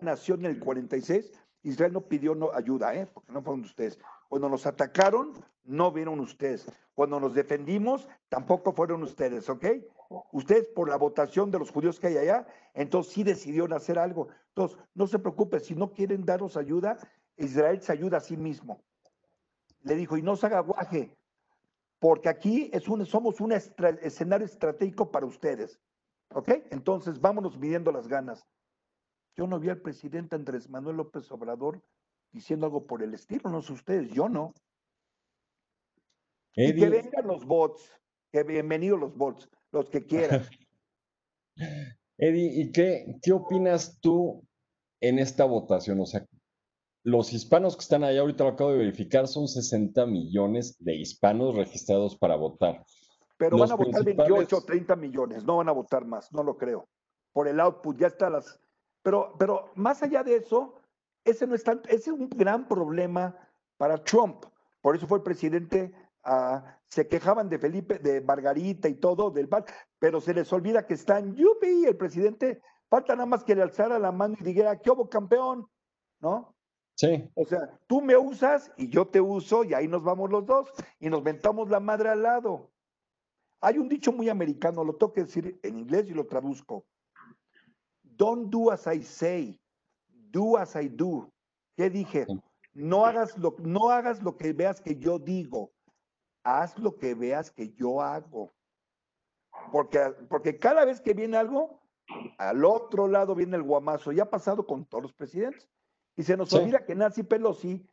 Nació en el 46, Israel no pidió no, ayuda, ¿eh? porque no fueron ustedes. Cuando nos atacaron, no vieron ustedes. Cuando nos defendimos, tampoco fueron ustedes, ¿ok? Ustedes por la votación de los judíos que hay allá, entonces sí decidieron hacer algo. Entonces, no se preocupe, si no quieren darnos ayuda, Israel se ayuda a sí mismo. Le dijo, y no se haga guaje, porque aquí es un, somos un escenario estratégico para ustedes. ¿Ok? Entonces, vámonos midiendo las ganas. Yo no vi al presidente Andrés Manuel López Obrador diciendo algo por el estilo, no sé ustedes, yo no. Y que vengan los bots, que bienvenidos los bots, los que quieran. Eddie, ¿y qué, qué opinas tú en esta votación? O sea, los hispanos que están allá, ahorita lo acabo de verificar, son 60 millones de hispanos registrados para votar. Pero van a votar 28 o 30 millones, no van a votar más, no lo creo. Por el output, ya está las. Pero, pero más allá de eso, ese no es ese es un gran problema para Trump. Por eso fue el presidente, ah, se quejaban de Felipe, de Margarita y todo, del pero se les olvida que están Yupi, el presidente, falta nada más que le alzara la mano y dijera, ¿qué hubo campeón? ¿No? Sí. O sea, tú me usas y yo te uso y ahí nos vamos los dos y nos ventamos la madre al lado. Hay un dicho muy americano, lo tengo que decir en inglés y lo traduzco. Don't do as I say, do as I do. ¿Qué dije? No hagas lo, no hagas lo que veas que yo digo, haz lo que veas que yo hago. Porque, porque cada vez que viene algo, al otro lado viene el guamazo. Ya ha pasado con todos los presidentes. Y se nos olvida que Nancy Pelosi,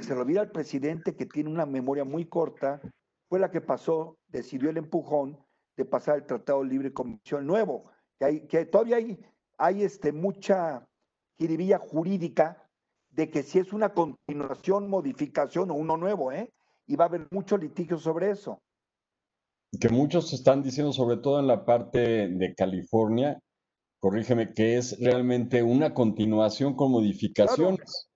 se le olvida al presidente que tiene una memoria muy corta, fue la que pasó, decidió el empujón de pasar el Tratado Libre Comercial nuevo, que, hay, que todavía hay, hay este, mucha jiribilla jurídica de que si es una continuación, modificación o uno nuevo, ¿eh? Y va a haber mucho litigio sobre eso. Que muchos están diciendo, sobre todo en la parte de California, corrígeme, que es realmente una continuación con modificaciones.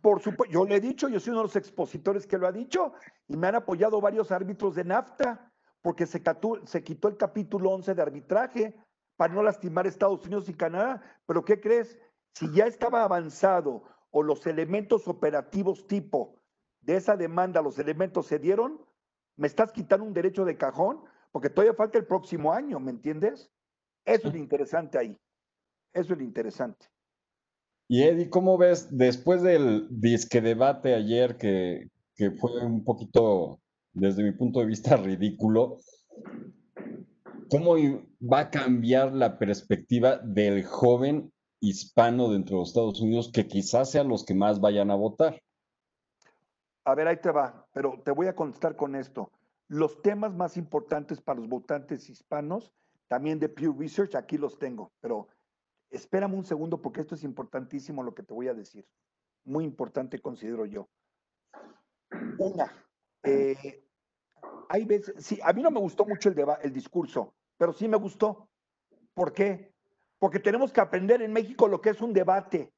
Por supuesto, yo le he dicho, yo soy uno de los expositores que lo ha dicho, y me han apoyado varios árbitros de NAFTA, porque se, se quitó el capítulo 11 de arbitraje para no lastimar Estados Unidos y Canadá. Pero ¿qué crees? Si ya estaba avanzado o los elementos operativos tipo de esa demanda, los elementos se dieron, me estás quitando un derecho de cajón, porque todavía falta el próximo año, ¿me entiendes? Eso es lo interesante ahí. Eso es lo interesante. Y Eddie, ¿cómo ves después del disque debate ayer que fue un poquito, desde mi punto de vista, ridículo? ¿Cómo va a cambiar la perspectiva del joven hispano dentro de los Estados Unidos que quizás sean los que más vayan a votar? A ver, ahí te va, pero te voy a contestar con esto. Los temas más importantes para los votantes hispanos, también de Pew Research, aquí los tengo, pero espérame un segundo porque esto es importantísimo lo que te voy a decir. Muy importante considero yo. Una, eh, hay veces, sí, a mí no me gustó mucho el, el discurso, pero sí me gustó. ¿Por qué? Porque tenemos que aprender en México lo que es un debate.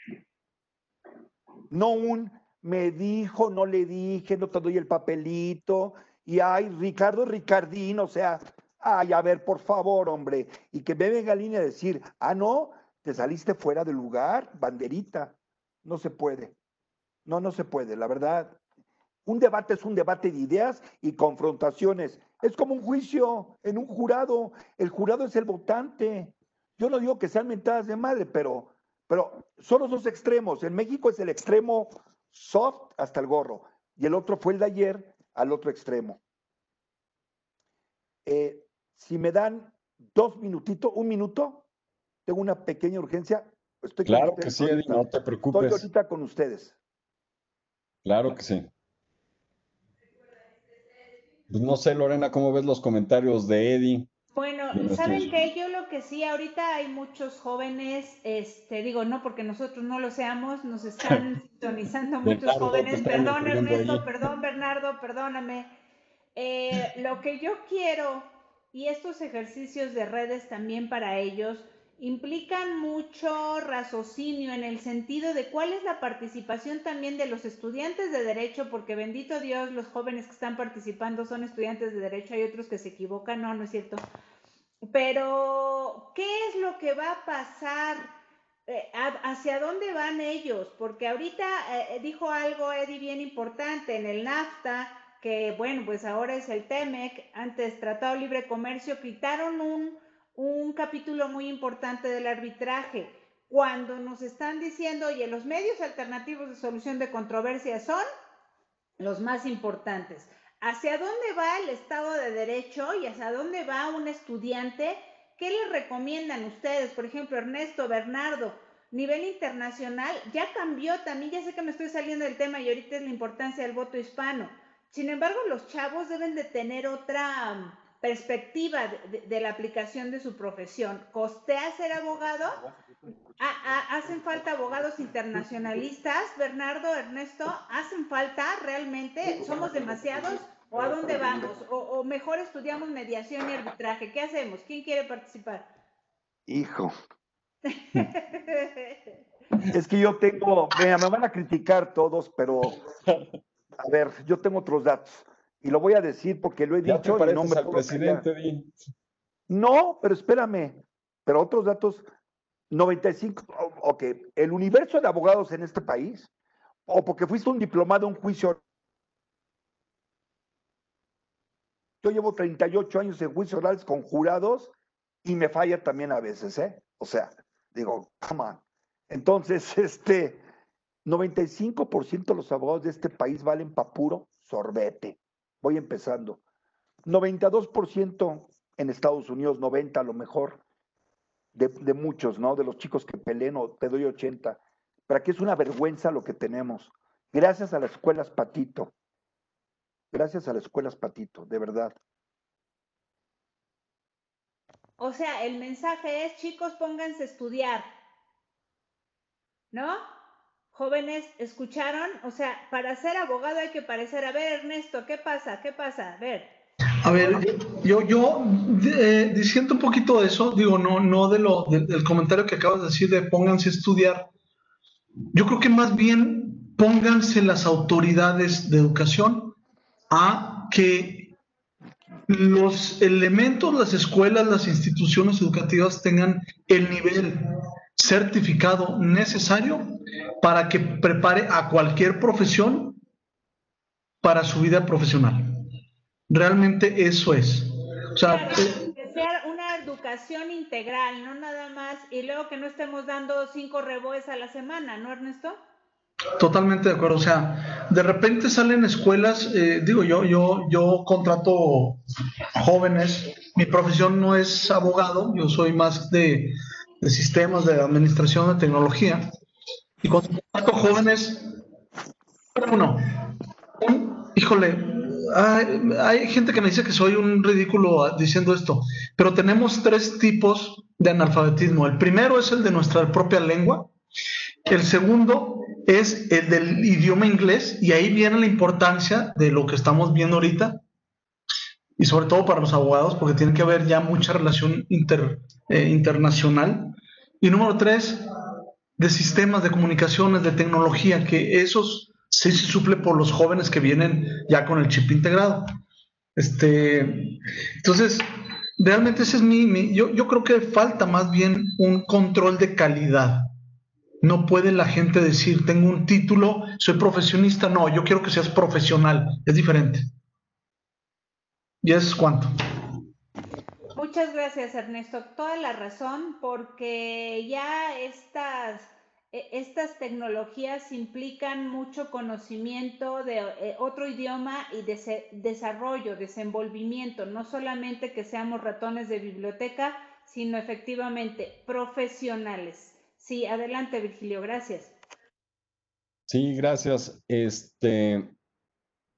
No un me dijo, no le dije, no te doy el papelito. Y ay, Ricardo Ricardín, o sea, ay, a ver, por favor, hombre. Y que me venga línea a decir, ah, no, te saliste fuera del lugar, banderita. No se puede. No, no se puede, la verdad. Un debate es un debate de ideas y confrontaciones. Es como un juicio en un jurado. El jurado es el votante. Yo no digo que sean mentadas de madre, pero, pero son los dos extremos. En México es el extremo soft hasta el gorro. Y el otro fue el de ayer al otro extremo. Eh, si me dan dos minutitos, un minuto, tengo una pequeña urgencia. Estoy claro que sí, Eddie, no te preocupes. Estoy ahorita con ustedes. Claro que sí. Pues no sé, Lorena, ¿cómo ves los comentarios de Eddie? Bueno, ¿saben qué? Yo lo que sí, ahorita hay muchos jóvenes, este, digo, no porque nosotros no lo seamos, nos están sintonizando muchos jóvenes. Perdón, Ernesto, perdón, Bernardo, perdóname. Eh, lo que yo quiero, y estos ejercicios de redes también para ellos, implican mucho raciocinio en el sentido de cuál es la participación también de los estudiantes de derecho, porque bendito Dios, los jóvenes que están participando son estudiantes de derecho, hay otros que se equivocan, no, no es cierto. Pero, ¿qué es lo que va a pasar? Eh, ¿Hacia dónde van ellos? Porque ahorita eh, dijo algo, Eddie, bien importante, en el NAFTA, que bueno, pues ahora es el TEMEC, antes Tratado Libre Comercio, quitaron un un capítulo muy importante del arbitraje, cuando nos están diciendo, oye, los medios alternativos de solución de controversias son los más importantes. ¿Hacia dónde va el Estado de Derecho y hacia dónde va un estudiante ¿qué les recomiendan ustedes? Por ejemplo, Ernesto, Bernardo, nivel internacional, ya cambió también, ya sé que me estoy saliendo del tema y ahorita es la importancia del voto hispano. Sin embargo, los chavos deben de tener otra perspectiva de, la aplicación de su profesión. ¿Costea ser abogado? ¿Hacen falta abogados internacionalistas? Bernardo, Ernesto, ¿hacen falta realmente? ¿Somos demasiados? ¿O a dónde vamos? ¿O, mejor estudiamos mediación y arbitraje? ¿Qué hacemos? ¿Quién quiere participar? Hijo. es que yo tengo, me van a criticar todos, pero a ver, yo tengo otros datos y lo voy a decir porque lo he dicho. y no al presidente, No, pero espérame, pero otros datos, 95, ok, el universo de abogados en este país, o porque fuiste un diplomado, un juicio Yo llevo 38 años en juicios orales con jurados y me falla también a veces, ¿eh? O sea, digo, come on. Entonces, este, 95% de los abogados de este país valen pa' puro sorbete. Voy empezando. 92% en Estados Unidos, 90 a lo mejor, de, muchos, ¿no? De los chicos que peleen, o te doy 80. Para que es una vergüenza lo que tenemos. Gracias a las escuelas Patito, Gracias a la escuela Patito, de verdad. O sea, el mensaje es, chicos, pónganse a estudiar. ¿No? Jóvenes, ¿escucharon? O sea, para ser abogado hay que parecer. A ver, Ernesto, ¿qué pasa? ¿Qué pasa? A ver. A ver, yo, yo eh, diciendo un poquito de eso, digo, no, no de lo, del comentario que acabas de decir de pónganse a estudiar. Yo creo que más bien pónganse las autoridades de educación a que los elementos, las escuelas, las instituciones educativas tengan el nivel certificado necesario para que prepare a cualquier profesión para su vida profesional. Realmente eso es. O sea, que sea una educación integral, no nada más, y luego que no estemos dando cinco reboes a la semana, ¿no, Ernesto? Totalmente de acuerdo. O sea, de repente salen escuelas, eh, digo yo, yo, yo contrato jóvenes. Mi profesión no es abogado, yo soy más de, sistemas de administración de tecnología. Y cuando contrato jóvenes, uno, híjole, hay gente que me dice que soy un ridículo diciendo esto, pero tenemos tres tipos de analfabetismo. El primero es el de nuestra propia lengua. El segundo es el del idioma inglés y ahí viene la importancia de lo que estamos viendo ahorita y sobre todo para los abogados porque tiene que haber ya mucha relación eh, internacional. Y número tres, de sistemas de comunicaciones, de tecnología, que esos sí se suple por los jóvenes que vienen ya con el chip integrado. Este, entonces, realmente ese es mi, yo, yo creo que falta más bien un control de calidad no puede la gente decir, tengo un título, soy profesionista. No, yo quiero que seas profesional. Es diferente. ¿Y es cuánto? Muchas gracias, Ernesto. Toda la razón, porque ya estas, e, estas tecnologías implican mucho conocimiento de eh, otro idioma y de desarrollo, desenvolvimiento, no solamente que seamos ratones de biblioteca, sino efectivamente profesionales. Sí, adelante, Virgilio, gracias. Sí, gracias. Este,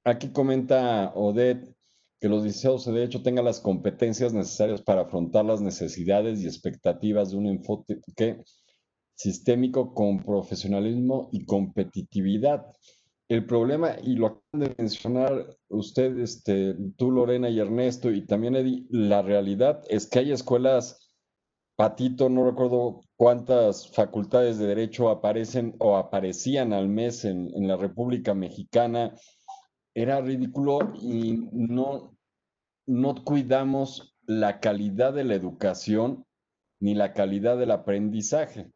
aquí comenta Odette que los liceos de hecho tengan las competencias necesarias para afrontar las necesidades y expectativas de un enfoque sistémico con profesionalismo y competitividad. El problema, y lo acaban de mencionar ustedes, este, tú Lorena y Ernesto, y también Eddie, la realidad es que hay escuelas Patito, no recuerdo cuántas facultades de derecho aparecen o aparecían al mes en, la República Mexicana. Era ridículo y no, no cuidamos la calidad de la educación ni la calidad del aprendizaje.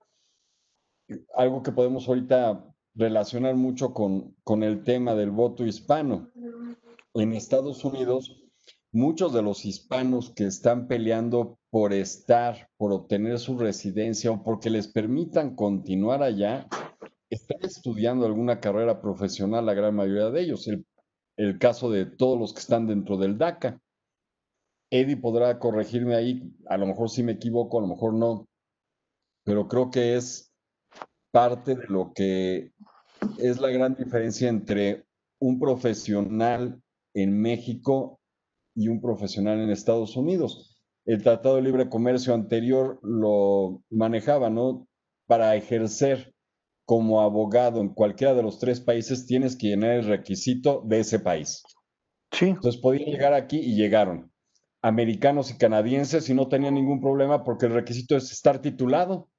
Algo que podemos ahorita relacionar mucho con, con el tema del voto hispano. En Estados Unidos, muchos de los hispanos que están peleando por estar, por obtener su residencia o porque les permitan continuar allá, están estudiando alguna carrera profesional, la gran mayoría de ellos. El, caso de todos los que están dentro del DACA. Eddie podrá corregirme ahí, a lo mejor sí me equivoco, a lo mejor no, pero creo que es parte de lo que es la gran diferencia entre un profesional en México y un profesional en Estados Unidos. El Tratado de Libre Comercio anterior lo manejaba, ¿no? Para ejercer como abogado en cualquiera de los tres países tienes que llenar el requisito de ese país. Sí. Entonces podían llegar aquí y llegaron americanos y canadienses y no tenían ningún problema porque el requisito es estar titulado.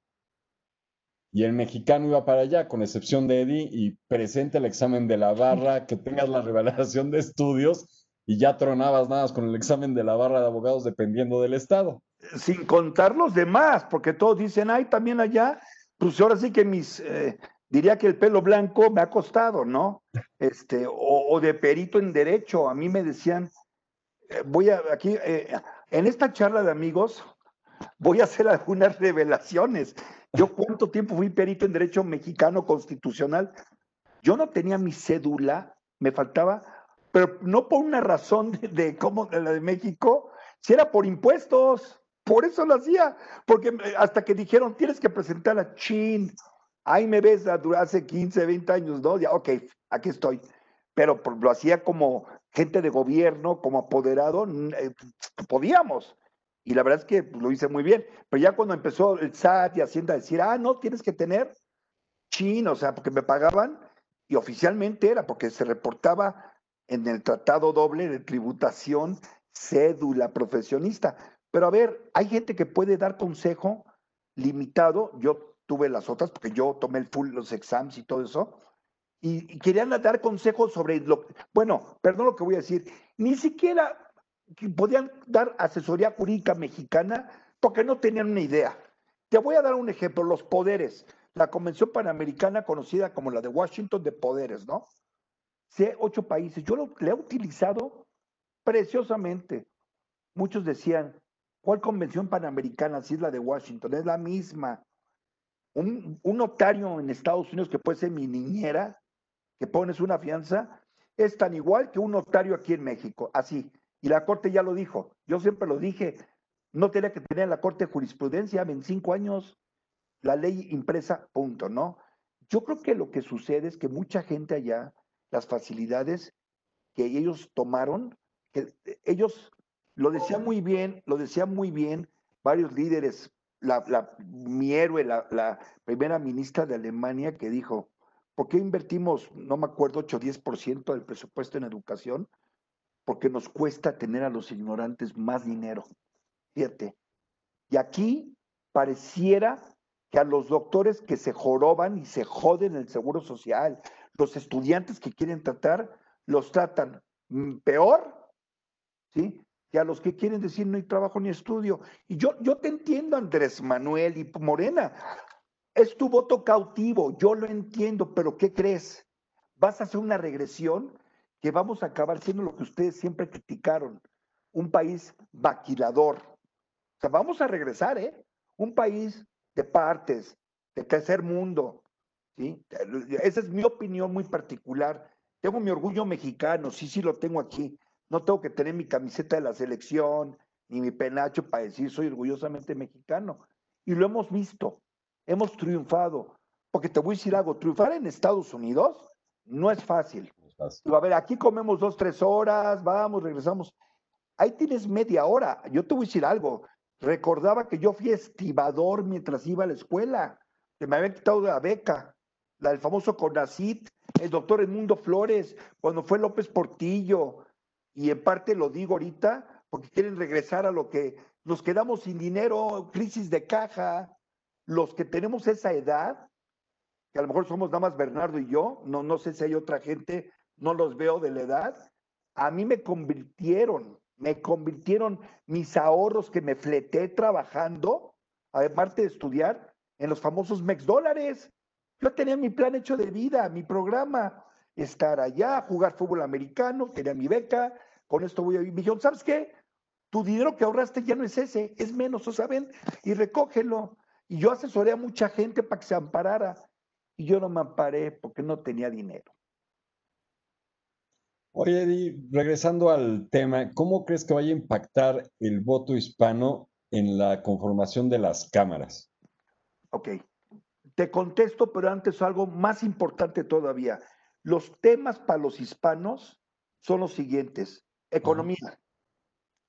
Y el mexicano iba para allá, con excepción de Eddie, y presente el examen de la barra, que tengas la revelación de estudios y ya tronabas nada con el examen de la barra de abogados dependiendo del estado. Sin contar los demás, porque todos dicen, ay, también allá, pues ahora sí que mis, eh, diría que el pelo blanco me ha costado, ¿no? Este, o, de perito en derecho, a mí me decían, eh, voy a, aquí, eh, en esta charla de amigos, voy a hacer algunas revelaciones. Yo cuánto tiempo fui perito en derecho mexicano constitucional. Yo no tenía mi cédula, me faltaba, pero no por una razón de, cómo la de México, si era por impuestos. Por eso lo hacía, porque eh, hasta que dijeron, tienes que presentar a Chin. Ahí me ves hace 15, 20 años, ¿no? Ya, ok, aquí estoy. Pero lo hacía como gente de gobierno, como apoderado, eh, podíamos. Y la verdad es que lo hice muy bien. Pero ya cuando empezó el SAT y Hacienda a decir, ah, no, tienes que tener Chin, o sea, porque me pagaban, y oficialmente era porque se reportaba en el tratado doble de tributación cédula profesionista. Pero a ver, hay gente que puede dar consejo limitado. Yo tuve las otras porque yo tomé el full, los exams y todo eso. Y, querían dar consejos sobre lo. Bueno, perdón lo que voy a decir. Ni siquiera podían dar asesoría jurídica mexicana porque no tenían una idea. Te voy a dar un ejemplo: los poderes. La Convención Panamericana, conocida como la de Washington de Poderes, ¿no? Sí, ocho países. Yo lo, le he utilizado preciosamente. Muchos decían, ¿Cuál convención panamericana? Si es la de Washington, es la misma. Un, notario en Estados Unidos que puede ser mi niñera, que pones una fianza, es tan igual que un notario aquí en México, así. Y la Corte ya lo dijo. Yo siempre lo dije, no tenía que tener la Corte jurisprudencia en cinco años la ley impresa, punto, ¿no? Yo creo que lo que sucede es que mucha gente allá, las facilidades que ellos tomaron, que ellos lo decía muy bien, lo decía muy bien varios líderes. La, mi héroe, la, primera ministra de Alemania, que dijo, ¿por qué invertimos, no me acuerdo, 8 o 10% del presupuesto en educación? Porque nos cuesta tener a los ignorantes más dinero. Fíjate. Y aquí pareciera que a los doctores que se joroban y se joden el seguro social, los estudiantes que quieren tratar, los tratan mm, peor, ¿sí? a los que quieren decir no hay trabajo ni estudio. Y yo, yo te entiendo, Andrés Manuel y Morena, es tu voto cautivo, yo lo entiendo, pero ¿qué crees? Vas a hacer una regresión que vamos a acabar siendo lo que ustedes siempre criticaron, un país vaquilador. O sea, vamos a regresar, ¿eh? Un país de partes, de tercer mundo, ¿sí? Esa es mi opinión muy particular. Tengo mi orgullo mexicano, sí, sí lo tengo aquí, no tengo que tener mi camiseta de la selección ni mi penacho para decir soy orgullosamente mexicano. Y lo hemos visto, hemos triunfado. Porque te voy a decir algo, triunfar en Estados Unidos no es fácil. A ver, aquí comemos dos, tres horas, vamos, regresamos. Ahí tienes media hora. Yo te voy a decir algo. Recordaba que yo fui estibador mientras iba a la escuela, que me habían quitado la beca, la del famoso CONACIT, el doctor Edmundo Flores, cuando fue López Portillo, y en parte lo digo ahorita porque quieren regresar a lo que nos quedamos sin dinero, crisis de caja, los que tenemos esa edad, que a lo mejor somos nada más Bernardo y yo, no, no sé si hay otra gente, no los veo de la edad, a mí me convirtieron, me convirtieron mis ahorros que me fleté trabajando, aparte de estudiar, en los famosos MEX dólares. Yo tenía mi plan hecho de vida, mi programa, estar allá, jugar fútbol americano, tenía mi beca, con esto voy a vivir. Me dijeron, ¿sabes qué? Tu dinero que ahorraste ya no es ese, es menos, ¿o saben? Y recógelo. Y yo asesoré a mucha gente para que se amparara. Y yo no me amparé porque no tenía dinero. Oye, Eddie, regresando al tema, ¿cómo crees que vaya a impactar el voto hispano en la conformación de las cámaras? Ok, te contesto, pero antes algo más importante todavía. Los temas para los hispanos son los siguientes. Economía,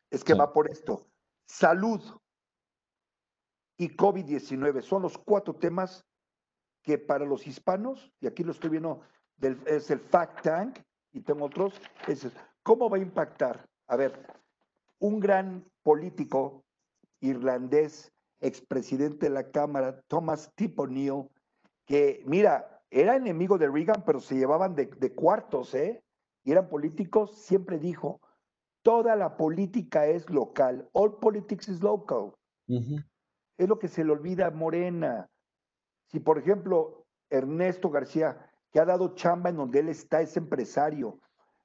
es que va por esto. Salud y COVID-19 son los cuatro temas que para los hispanos, y aquí lo estoy viendo, es el Fact Tank, y tengo otros, es cómo va a impactar. A ver, un gran político irlandés, expresidente de la Cámara, Thomas Tip O'Neill, que, mira, era enemigo de Reagan, pero se llevaban de, de cuartos, ¿eh? Y eran políticos, siempre dijo, toda la política es local. All politics is local. Es lo que se le olvida a Morena. Si, por ejemplo, Ernesto García, que ha dado chamba en donde él está, es empresario.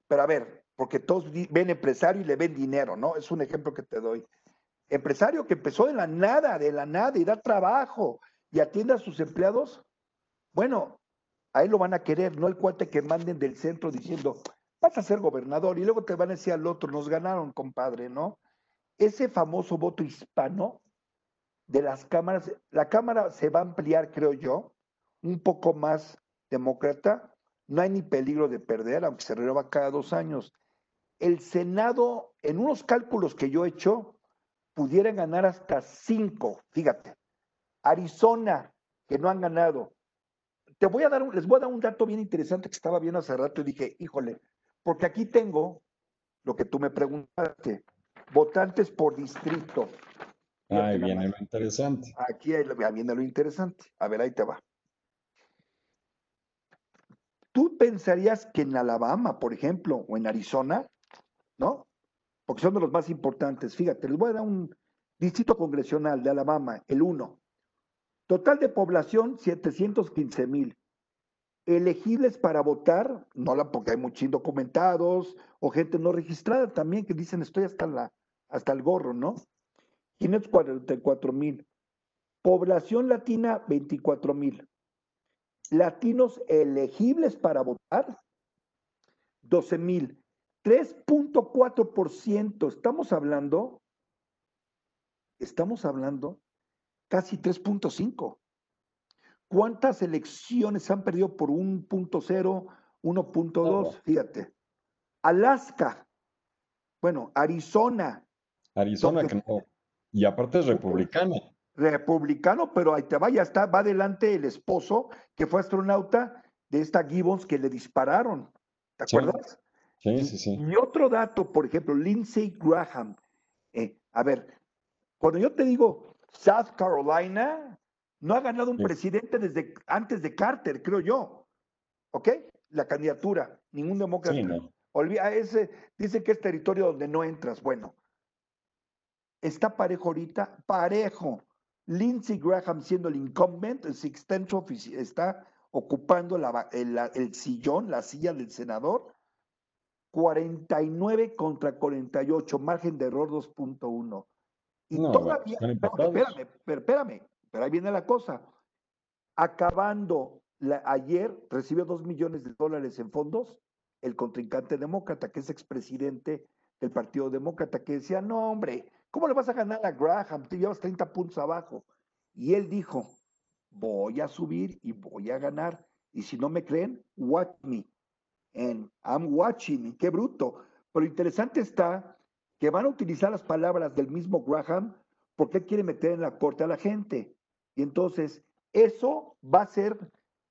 Pero a ver, porque todos ven empresario y le ven dinero, ¿no? Es un ejemplo que te doy. Empresario que empezó de la nada, de la nada, y da trabajo y atiende a sus empleados. Bueno, a él lo van a querer, no el cuate que manden del centro diciendo, vas a ser gobernador y luego te van a decir al otro, nos ganaron, compadre, ¿no? Ese famoso voto hispano de las cámaras, la Cámara se va a ampliar, creo yo, un poco más demócrata, no hay ni peligro de perder, aunque se renueva cada dos años. El Senado, en unos cálculos que yo he hecho, pudiera ganar hasta cinco, fíjate. Arizona, que no han ganado. Te voy a dar, les voy a dar un dato bien interesante que estaba viendo hace rato y dije, híjole, porque aquí tengo lo que tú me preguntaste, votantes por distrito. Ahí viene lo interesante. Aquí viene lo interesante. A ver, ahí te va. Tú pensarías que en Alabama, por ejemplo, o en Arizona, ¿no? Porque son de los más importantes. Fíjate, les voy a dar un distrito congresional de Alabama, el 1. Total de población, 715 mil elegibles para votar, no la porque hay muchos indocumentados o gente no registrada también que dicen estoy hasta la hasta el gorro, ¿no? 544 mil. Población latina, 24 mil. Latinos elegibles para votar, 12 mil. 3.4%. Estamos hablando, estamos hablando casi 3.5. ¿Cuántas elecciones han perdido por 1.0, 1.2? Fíjate. Alaska, bueno, Arizona. Arizona, que no. Y aparte es republicana. Republicano, pero ahí te va, ya está, va adelante el esposo que fue astronauta de esta Gibbons que le dispararon. ¿Te acuerdas? Sí, sí, sí. Y otro dato, por ejemplo, Lindsey Graham. Eh, a ver, cuando yo te digo South Carolina, no ha ganado un presidente desde antes de Carter, creo yo. ¿Ok? La candidatura. Ningún demócrata. Olvida, ese, dice que es territorio donde no entras. Bueno, está parejo ahorita, parejo. Lindsey Graham siendo el incumbent, el sextento está ocupando el, el, sillón, la silla del senador. 49 contra 48, margen de error 2.1. Y todavía, espérame, espérame, pero ahí viene la cosa. Acabando ayer, recibió dos millones de dólares en fondos el contrincante demócrata, que es expresidente del Partido Demócrata, que decía, no, hombre, ¿cómo le vas a ganar a Graham? Te llevas 30 puntos abajo. Y él dijo, voy a subir y voy a ganar. Y si no me creen, watch me. And I'm watching. Qué bruto. Pero interesante está que van a utilizar las palabras del mismo Graham porque él quiere meter en la corte a la gente. Y entonces, eso va a ser,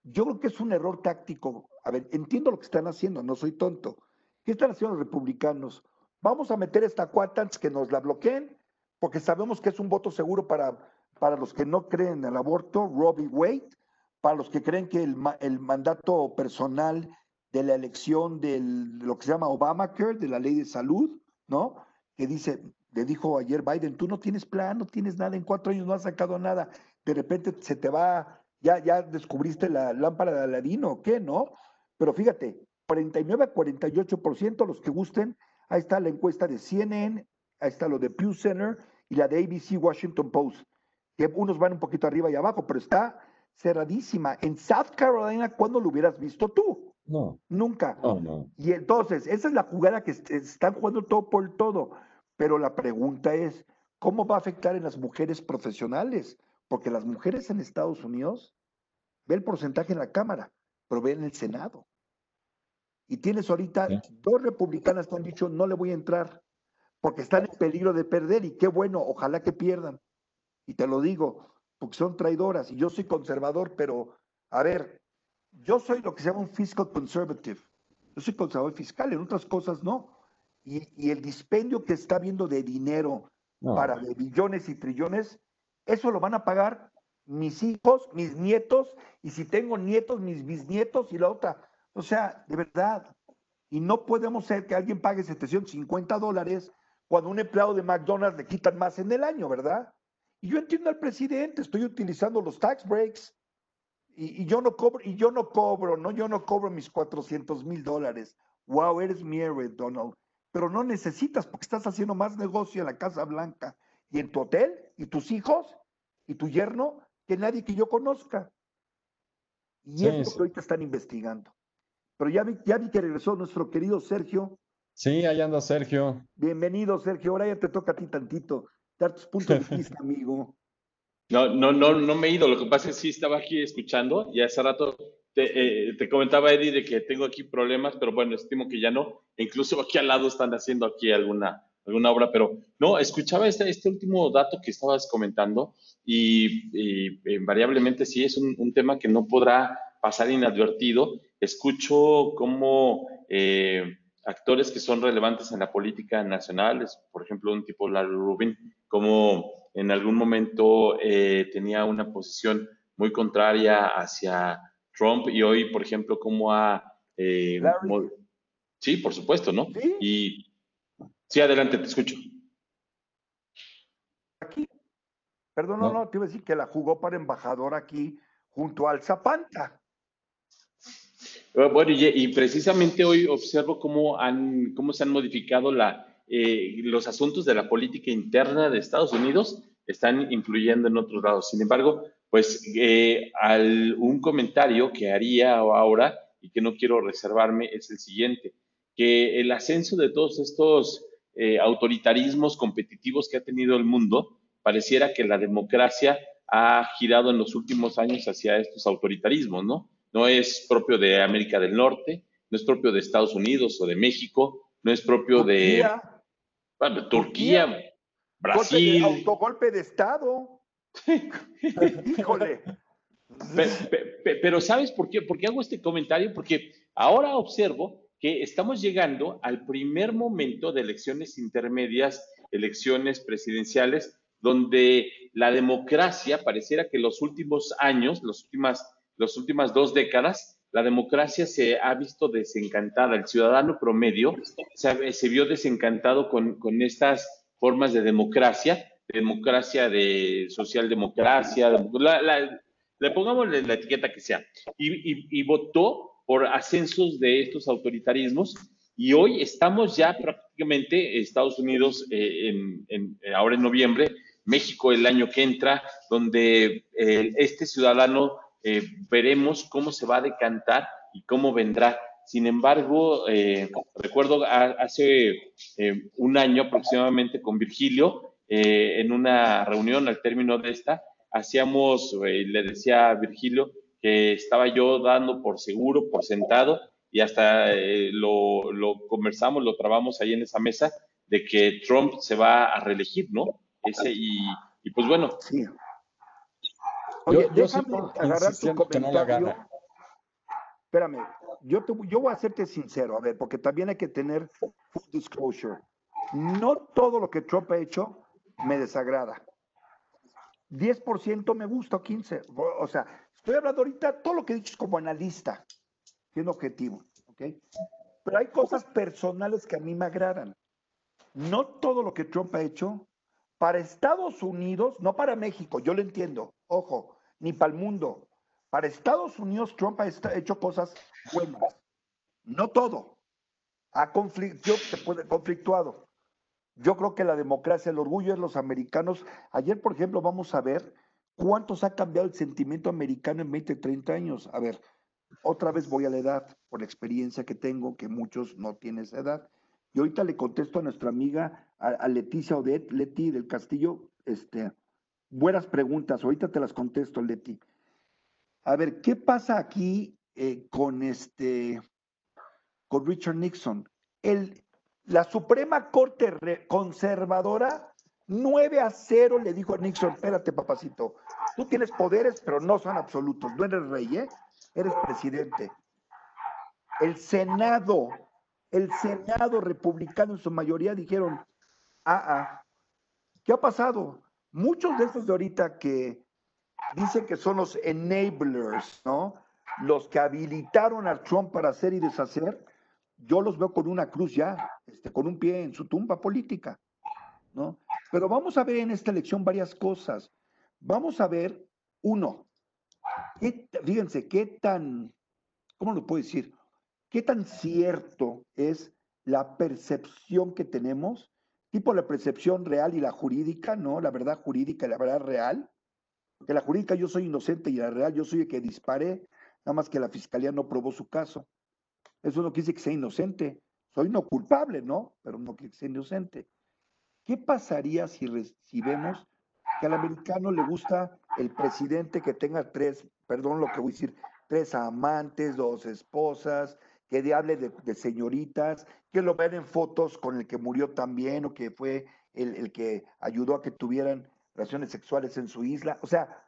yo creo que es un error táctico. A ver, entiendo lo que están haciendo, no soy tonto. ¿Qué están haciendo los republicanos? Vamos a meter esta cuarta antes que nos la bloqueen, porque sabemos que es un voto seguro para, para los que no creen en el aborto, Robbie Wade, para los que creen que el, el mandato personal de la elección de lo que se llama Obamacare, de la ley de salud, ¿no? Que dice, le dijo ayer Biden, tú no tienes plan, no tienes nada, en cuatro años no has sacado nada de repente se te va, ya, ya descubriste la lámpara de Aladino, ¿qué? ¿No? Pero fíjate, 49 a 48% los que gusten, ahí está la encuesta de CNN, ahí está lo de Pew Center y la de ABC Washington Post, que unos van un poquito arriba y abajo, pero está cerradísima. En South Carolina, ¿cuándo lo hubieras visto tú? No. Nunca. Y entonces, esa es la jugada que están jugando todo por todo. Pero la pregunta es, ¿cómo va a afectar en las mujeres profesionales? Porque las mujeres en Estados Unidos, ve el porcentaje en la Cámara, pero ve en el Senado. Y tienes ahorita dos republicanas que han dicho, no le voy a entrar, porque están en peligro de perder, y qué bueno, ojalá que pierdan. Y te lo digo, porque son traidoras, y yo soy conservador, pero, a ver, yo soy lo que se llama un fiscal conservative. Yo soy conservador fiscal, en otras cosas no. Y, el dispendio que está viendo de dinero para de billones y trillones, eso lo van a pagar mis hijos, mis nietos, y si tengo nietos, mis bisnietos y la otra. O sea, de verdad. Y no podemos ser que alguien pague 750 dólares cuando un empleado de McDonald's le quitan más en el año, ¿verdad? Y yo entiendo al presidente, estoy utilizando los tax breaks y, yo no cobro, y yo no cobro, no, yo no cobro mis 400 mil dólares. Wow, eres mi héroe, Donald. Pero no necesitas porque estás haciendo más negocio en la Casa Blanca y en tu hotel y tus hijos y tu yerno que nadie que yo conozca. Y es lo que ahorita están investigando. Pero ya vi, ya vi que regresó nuestro querido Sergio. Sí, ahí anda Sergio. Bienvenido, Sergio. Ahora ya te toca a ti tantito dar tus puntos de vista, amigo. No, no, no, no me he ido. Lo que pasa es que sí estaba aquí escuchando y hace rato te, eh, te, comentaba, Eddie, de que tengo aquí problemas, pero bueno, estimo que ya no. Incluso aquí al lado están haciendo aquí alguna, alguna obra, pero no, escuchaba este, este último dato que estabas comentando y, invariablemente sí es un, un, tema que no podrá pasar inadvertido escucho cómo eh, actores que son relevantes en la política nacional, por ejemplo, un tipo Larry Rubin, como en algún momento eh, tenía una posición muy contraria hacia Trump y hoy, por ejemplo, cómo ha... Eh, sí, por supuesto, ¿no? ¿Sí? Y sí, adelante, te escucho. Aquí, perdón, no, no, te iba a decir que la jugó para embajador aquí junto al Zapanta. Ah, bueno, y, precisamente hoy observo cómo, han, cómo se han modificado la, eh, los asuntos de la política interna de Estados Unidos, están influyendo en otros lados. Sin embargo, pues eh, al, un comentario que haría ahora y que no quiero reservarme es el siguiente, que el ascenso de todos estos eh, autoritarismos competitivos que ha tenido el mundo, pareciera que la democracia ha girado en los últimos años hacia estos autoritarismos, ¿no? no es propio de América del Norte, no es propio de Estados Unidos o de México, no es propio de Turquía, Brasil. autogolpe de Estado. Híjole. Pero, ¿sabes por qué? por qué hago este comentario? Porque ahora observo que estamos llegando al primer momento de elecciones intermedias, elecciones presidenciales, donde la democracia pareciera que los últimos años, las últimas las últimas dos décadas, la democracia se ha visto desencantada. El ciudadano promedio se, vio desencantado con, estas formas de democracia, democracia de socialdemocracia, le pongamos la, etiqueta que sea, y, votó por ascensos de estos autoritarismos. Y hoy estamos ya prácticamente Estados Unidos eh, ahora en noviembre, México el año que entra, donde eh, este ciudadano eh, veremos cómo se va a decantar y cómo vendrá. Sin embargo, eh, recuerdo hace eh, un año aproximadamente con Virgilio, en una reunión al término de esta, hacíamos, le decía a Virgilio que estaba yo dando por seguro, por sentado, y hasta lo, lo, conversamos, lo trabamos ahí en esa mesa, de que Trump se va a reelegir, ¿no? Ese, y, y pues bueno, sí. Oye, yo, déjame agarrar tu comentario. Espérame, yo, yo voy a hacerte sincero, a ver, porque también hay que tener full disclosure. No todo lo que Trump ha hecho me desagrada. 10% me gusta, 15%. O sea, estoy hablando ahorita todo lo que he dicho como analista, siendo objetivo, ¿ok? Pero hay cosas personales que a mí me agradan. No todo lo que Trump ha hecho para Estados Unidos, no para México, yo lo entiendo, ojo, ni para el mundo. Para Estados Unidos, Trump ha hecho cosas buenas. No todo. Ha conflictuado. Yo creo que la democracia, el orgullo de los americanos. Ayer, por ejemplo, vamos a ver cuántos ha cambiado el sentimiento americano en 20, 30 años. A ver, otra vez voy a la edad, por la experiencia que tengo, que muchos no tienen esa edad. Y ahorita le contesto a nuestra amiga, a, Leticia Odet, Leti del Castillo, este, buenas preguntas, ahorita te las contesto, Leti. A ver, ¿qué pasa aquí eh, con este, con Richard Nixon? El, la Suprema Corte Conservadora, 9 a 0, le dijo a Nixon, espérate, papacito, tú tienes poderes, pero no son absolutos, no eres rey, ¿eh? eres presidente. El Senado, el Senado republicano en su mayoría dijeron, ah, ah, ¿qué ha pasado? Muchos de estos de ahorita que dicen que son los enablers, ¿no? Los que habilitaron a Trump para hacer y deshacer, yo los veo con una cruz ya, este, con un pie en su tumba política, ¿no? Pero vamos a ver en esta elección varias cosas. Vamos a ver, uno, fíjense, qué tan, ¿cómo lo puedo decir? ¿Qué tan cierto es la percepción que tenemos, tipo la percepción real y la jurídica, ¿no? La verdad jurídica y la verdad real. Porque la jurídica yo soy inocente y la real yo soy el que disparé, nada más que la fiscalía no probó su caso. Eso no quiere decir que sea inocente. Soy no culpable, ¿no? Pero no quiere que sea inocente. ¿Qué pasaría si, si vemos que al americano le gusta el presidente que tenga tres, perdón lo que voy a decir, tres amantes, dos esposas, que hable de, señoritas, que lo vean en fotos con el que murió también o que fue el, el, que ayudó a que tuvieran relaciones sexuales en su isla. O sea,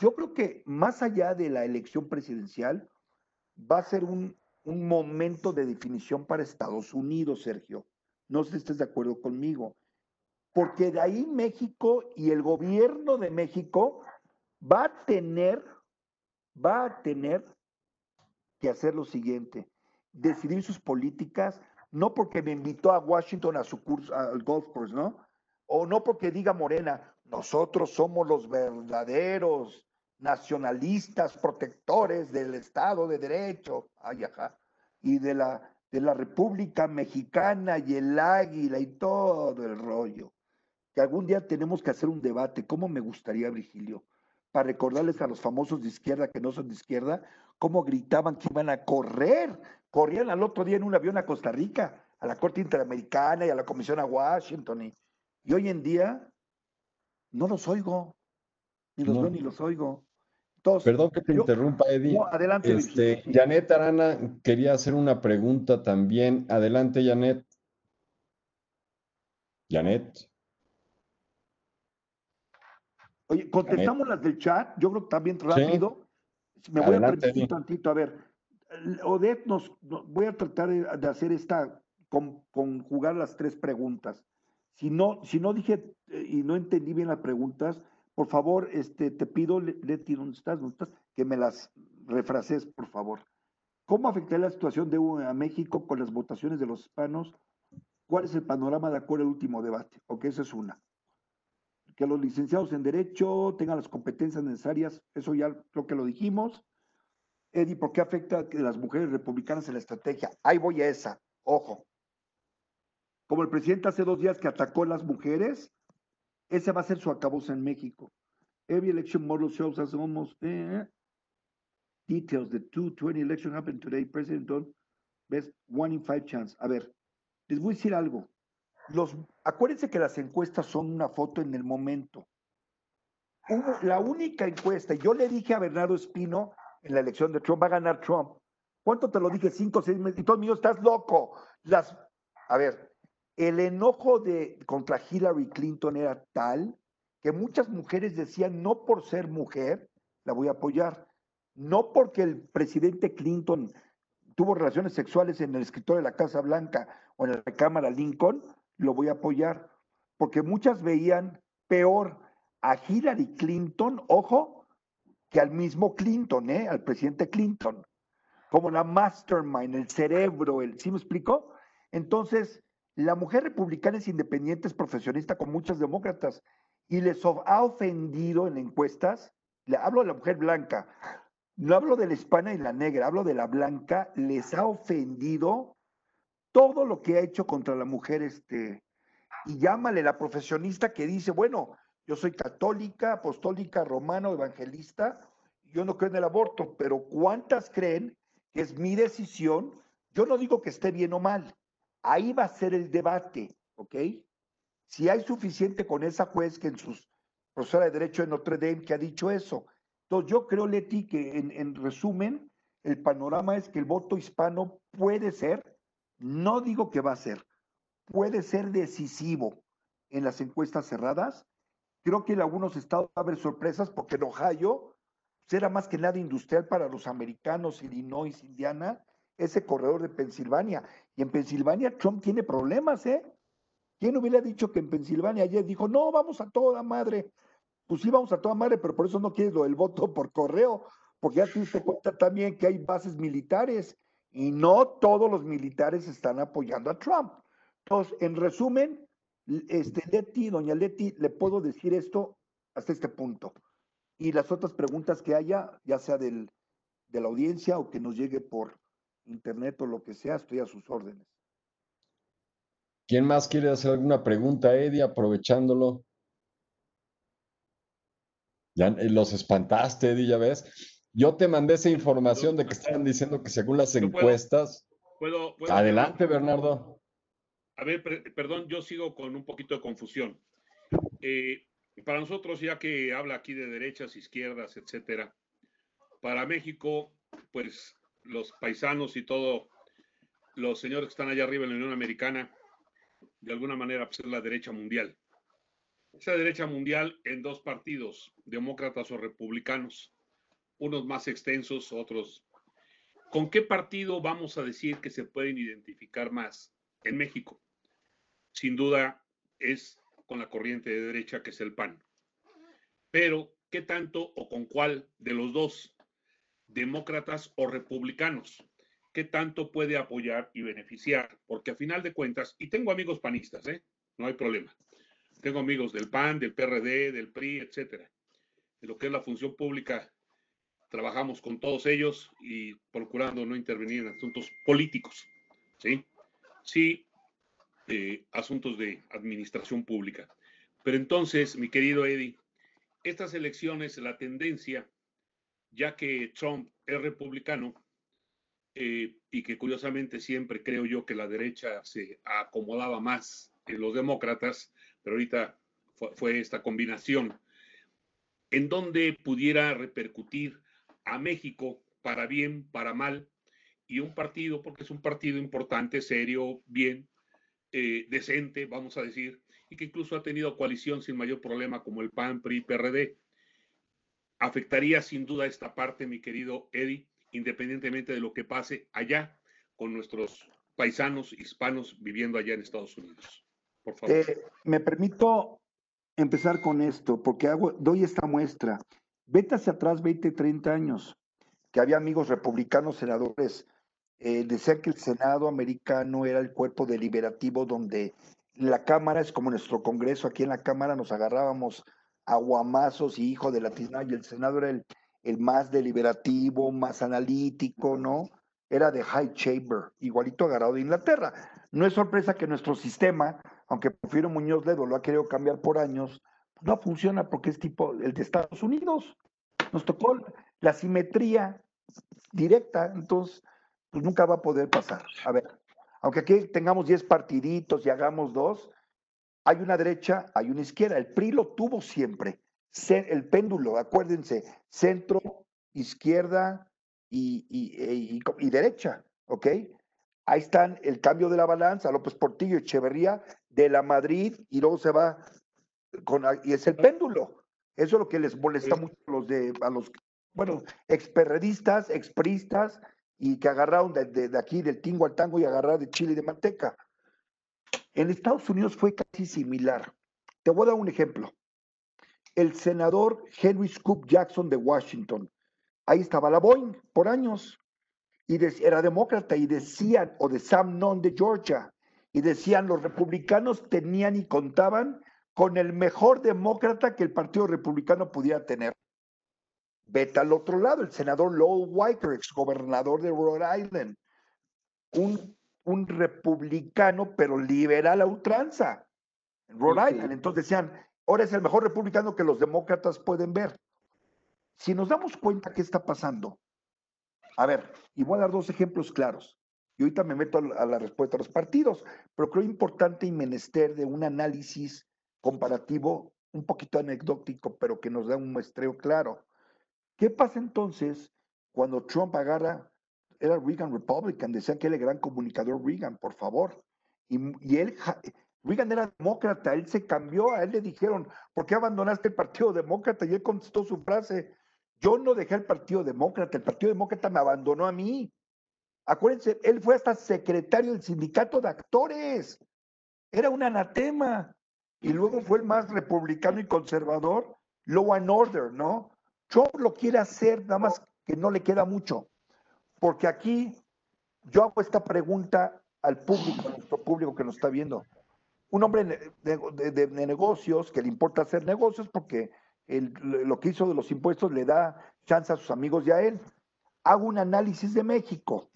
yo creo que más allá de la elección presidencial, va a ser un, un momento de definición para Estados Unidos, Sergio. No sé si estés de acuerdo conmigo porque de ahí México y el gobierno de México va a tener, va a tener que hacer lo siguiente, decidir sus políticas, no porque me invitó a Washington a su curso, al golf course, ¿no? O no porque diga Morena, nosotros somos los verdaderos nacionalistas protectores del Estado de Derecho, ay, ajá, y de la, de la República Mexicana y el águila y todo el rollo algún día tenemos que hacer un debate, ¿cómo me gustaría, Virgilio? Para recordarles a los famosos de izquierda que no son de izquierda, cómo gritaban que iban a correr, corrían al otro día en un avión a Costa Rica, a la Corte Interamericana y a la Comisión a Washington. Y, hoy en día no los oigo, ni los veo ni los oigo. Perdón que te interrumpa, Eddie. adelante, este, Janet Arana quería hacer una pregunta también. Adelante, Janet. Janet. Oye, contestamos las del chat, yo creo que también rápido. Me voy a permitir un tantito, a ver. Odette, nos, voy a tratar de, hacer esta, con, conjugar las tres preguntas. Si no, si no dije eh, y no entendí bien las preguntas, por favor, este, te pido, Leti, ¿dónde estás? ¿dónde estás? Que me las refrases, por favor. ¿Cómo afectaría la situación de a México con las votaciones de los hispanos? ¿Cuál es el panorama de acuerdo al último debate? Ok, esa es una que los licenciados en Derecho tengan las competencias necesarias, eso ya creo que lo dijimos. Eddie, ¿por qué afecta a las mujeres republicanas en la estrategia? Ahí voy a esa, ojo. Como el presidente hace dos días que atacó a las mujeres, ese va a ser su acabose en México. Every election model shows us almost eh, details. The 220 election happened today. President Don best one in five chance. A ver, les voy a decir algo los, acuérdense que las encuestas son una foto en el momento. la única encuesta, yo le dije a Bernardo Espino en la elección de Trump, va a ganar Trump. ¿Cuánto te lo dije? Cinco, seis meses. Y todo mío, estás loco. Las, a ver, el enojo de, contra Hillary Clinton era tal que muchas mujeres decían, no por ser mujer, la voy a apoyar. No porque el presidente Clinton tuvo relaciones sexuales en el escritorio de la Casa Blanca o en la Cámara Lincoln, lo voy a apoyar, porque muchas veían peor a Hillary Clinton, ojo, que al mismo Clinton, ¿eh? al presidente Clinton, como la mastermind, el cerebro, el, ¿sí me explico? Entonces, la mujer republicana es independiente, es profesionista con muchas demócratas y les ha ofendido en encuestas, le hablo de la mujer blanca, no hablo de la hispana y la negra, hablo de la blanca, les ha ofendido todo lo que ha hecho contra la mujer, este, y llámale la profesionista que dice, bueno, yo soy católica, apostólica, romano, evangelista, yo no creo en el aborto, pero ¿cuántas creen que es mi decisión? Yo no digo que esté bien o mal. Ahí va a ser el debate, ¿ok? Si hay suficiente con esa juez que en sus profesora de Derecho de Notre Dame que ha dicho eso. Entonces, yo creo, Leti, que en, en resumen, el panorama es que el voto hispano puede ser, no digo que va a ser, puede ser decisivo en las encuestas cerradas. Creo que en algunos estados va a haber sorpresas porque en Ohio será más que nada industrial para los americanos, Illinois, Indiana, ese corredor de Pensilvania. Y en Pensilvania Trump tiene problemas, ¿eh? ¿Quién hubiera dicho que en Pensilvania ayer dijo, no, vamos a toda madre? Pues sí, vamos a toda madre, pero por eso no quieres lo del voto por correo, porque ya te diste cuenta también que hay bases militares y no todos los militares están apoyando a Trump. Entonces, en resumen, este, Leti, doña Leti, le puedo decir esto hasta este punto. Y las otras preguntas que haya, ya sea del, de la audiencia o que nos llegue por internet o lo que sea, estoy a sus órdenes. ¿Quién más quiere hacer alguna pregunta, Eddie, aprovechándolo? Ya eh, los espantaste, Eddie, ya ves. Yo te mandé esa información de que estaban diciendo que según las encuestas. Puedo, Adelante, Bernardo. A ver, perdón, yo sigo con un poquito de confusión. Eh, para nosotros, ya que habla aquí de derechas, izquierdas, etcétera, para México, pues los paisanos y todo, los señores que están allá arriba en la Unión Americana, de alguna manera, pues es la derecha mundial. Esa derecha mundial en dos partidos, demócratas o republicanos, unos más extensos, otros. ¿Con qué partido vamos a decir que se pueden identificar más en México? Sin duda es con la corriente de derecha que es el PAN. Pero, ¿qué tanto o con cuál de los dos, demócratas o republicanos? ¿Qué tanto puede apoyar y beneficiar? Porque a final de cuentas, y tengo amigos panistas, ¿eh? no hay problema tengo amigos del PAN, del PRD, del PRI, etcétera. En lo que es la función pública, trabajamos con todos ellos y procurando no intervenir en asuntos políticos, ¿sí? Sí, eh, asuntos de administración pública. Pero entonces, mi querido Eddie, estas elecciones, la tendencia, ya que Trump es republicano eh, y que curiosamente siempre creo yo que la derecha se acomodaba más en los demócratas, pero ahorita fue, esta combinación, en donde pudiera repercutir a México para bien, para mal, y un partido, porque es un partido importante, serio, bien, eh, decente, vamos a decir, y que incluso ha tenido coalición sin mayor problema como el PAN, PRI, PRD. Afectaría sin duda esta parte, mi querido Eddie, independientemente de lo que pase allá con nuestros paisanos hispanos viviendo allá en Estados Unidos. Eh, me permito empezar con esto, porque hago, doy esta muestra. Vete hacia atrás 20, 30 años, que había amigos republicanos, senadores, eh, decían que el Senado americano era el cuerpo deliberativo donde la Cámara es como nuestro Congreso, aquí en la Cámara nos agarrábamos aguamazos y hijo de la y el Senado era el, el más deliberativo, más analítico, ¿no? Era de High Chamber, igualito agarrado de Inglaterra. No es sorpresa que nuestro sistema aunque Porfirio Muñoz Ledo lo ha querido cambiar por años, no funciona porque es tipo el de Estados Unidos. Nos tocó la simetría directa, entonces pues nunca va a poder pasar. A ver, aunque aquí tengamos 10 partiditos y hagamos dos, hay una derecha, hay una izquierda. El PRI lo tuvo siempre. El péndulo, acuérdense, centro, izquierda y, y, y derecha, ¿ok? Ahí están el cambio de la balanza, López Portillo, Echeverría, de la Madrid, y luego se va con, y es el péndulo. Eso es lo que les molesta mucho a los de, a los, bueno, experredistas, expristas, y que agarraron de, aquí del tingo al tango y agarraron de chile y de manteca. En Estados Unidos fue casi similar. Te voy a dar un ejemplo. El senador Henry Scoop Jackson de Washington. Ahí estaba la Boeing por años y era demócrata y decían, o de Sam Nunn de Georgia, y decían los republicanos tenían y contaban con el mejor demócrata que el Partido Republicano pudiera tener. Vete al otro lado, el senador Lowell Weicker, ex gobernador de Rhode Island, un, un republicano pero liberal a ultranza, en Rhode Island. Entonces decían, ahora es el mejor republicano que los demócratas pueden ver. Si nos damos cuenta qué está pasando, a ver, y voy a dar dos ejemplos claros. Y ahorita me meto a la respuesta a los partidos, pero creo importante y menester de un análisis comparativo, un poquito anecdótico, pero que nos da un muestreo claro. ¿Qué pasa entonces cuando Trump agarra, era Reagan Republican, decían que era el gran comunicador Reagan, por favor, y, y él, Reagan era demócrata, él se cambió, a él le dijeron, ¿por qué abandonaste el Partido Demócrata? Y él contestó su frase, yo no dejé el Partido Demócrata, el Partido Demócrata me abandonó a mí. Acuérdense, él fue hasta secretario del sindicato de actores. Era un anatema. Y luego fue el más republicano y conservador, law and order, ¿no? Trump lo quiere hacer, nada más que no le queda mucho. Porque aquí yo hago esta pregunta al público, a nuestro público que nos está viendo. Un hombre de, negocios que le importa hacer negocios porque lo que hizo de los impuestos le da chance a sus amigos y a él. Hago un análisis de México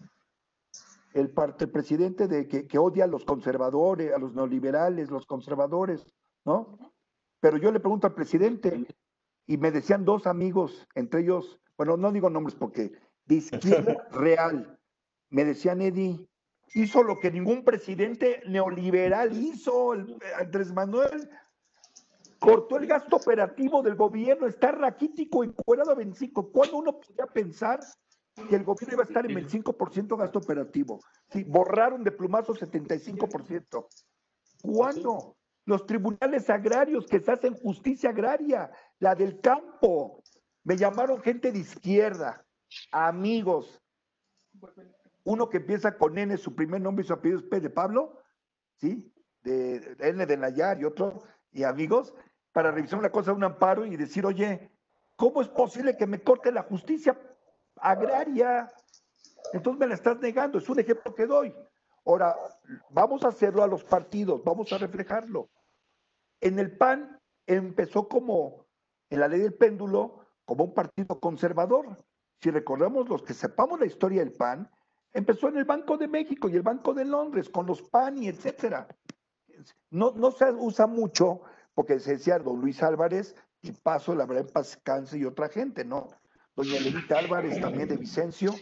el, parte, presidente de que, odia a los conservadores, a los neoliberales, los conservadores, ¿no? Pero yo le pregunto al presidente, y me decían dos amigos, entre ellos, bueno, no digo nombres porque de izquierda real, me decían Eddie, hizo lo que ningún presidente neoliberal hizo, el, Andrés Manuel cortó el gasto operativo del gobierno, está raquítico, encuadrado a 25. ¿Cuándo uno podía pensar que el gobierno iba a estar en el 5% gasto operativo. Sí, borraron de plumazo 75%. ¿Cuándo? Los tribunales agrarios que se hacen justicia agraria, la del campo. Me llamaron gente de izquierda, amigos. Uno que empieza con N, su primer nombre y su apellido es P de Pablo, ¿sí? De, N de Nayar y otro, y amigos, para revisar una cosa, un amparo y decir, oye, ¿cómo es posible que me corte la justicia? Agraria. Entonces me la estás negando, es un ejemplo que doy. Ahora, vamos a hacerlo a los partidos, vamos a reflejarlo. En el PAN empezó como, en la ley del péndulo, como un partido conservador. Si recordamos los que sepamos la historia del PAN, empezó en el Banco de México y el Banco de Londres, con los PAN y etcétera. No, no se usa mucho, porque se decía don Luis Álvarez, y paso la verdad en paz y otra gente, ¿no? Doña Lenita Álvarez, también de Vicencio,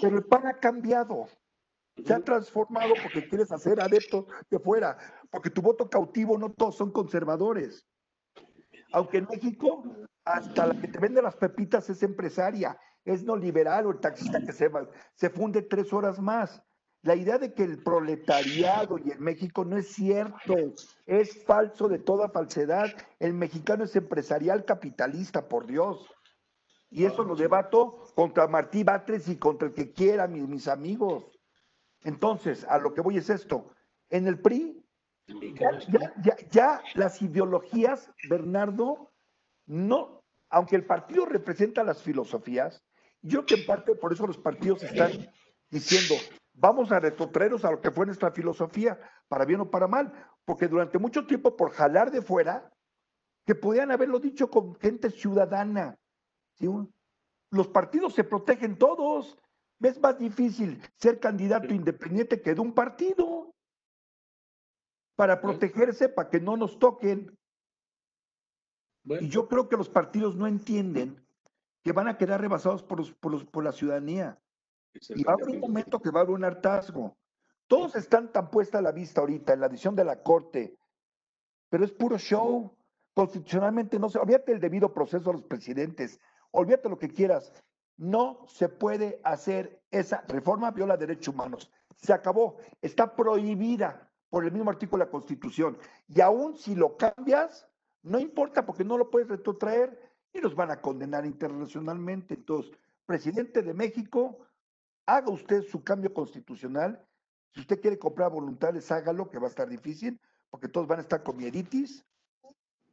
pero el PAN ha cambiado, se ha transformado porque quieres hacer adeptos de fuera, porque tu voto cautivo no todos son conservadores. Aunque en México, hasta la que te vende las pepitas es empresaria, es no liberal o el taxista que se, se funde tres horas más. La idea de que el proletariado y el México no es cierto, es falso de toda falsedad. El mexicano es empresarial capitalista, por Dios. Y eso lo debato contra Martí Batres y contra el que quiera, mis, amigos. Entonces, a lo que voy es esto. En el PRI, ya, las ideologías, Bernardo, no, aunque el partido representa las filosofías, yo que en parte por eso los partidos están diciendo, vamos a retrotraernos a lo que fue nuestra filosofía, para bien o para mal, porque durante mucho tiempo por jalar de fuera, que podían haberlo dicho con gente ciudadana, los partidos se protegen todos. Es más difícil ser candidato independiente que de un partido para protegerse, para que no nos toquen. Y yo creo que los partidos no entienden que van a quedar rebasados por, por, la ciudadanía. Y va a haber un momento que va a haber un hartazgo. Todos están tan puesta a la vista ahorita en la edición de la Corte, pero es puro show. Constitucionalmente no se, olvídate el debido proceso a los presidentes, olvídate lo que quieras. No se puede hacer esa reforma, viola derechos humanos. Se acabó. Está prohibida por el mismo artículo de la Constitución. Y aún si lo cambias, no importa porque no lo puedes retrotraer y los van a condenar internacionalmente. Entonces, presidente de México, haga usted su cambio constitucional. Si usted quiere comprar voluntades, hágalo, que va a estar difícil, porque todos van a estar con mieditis.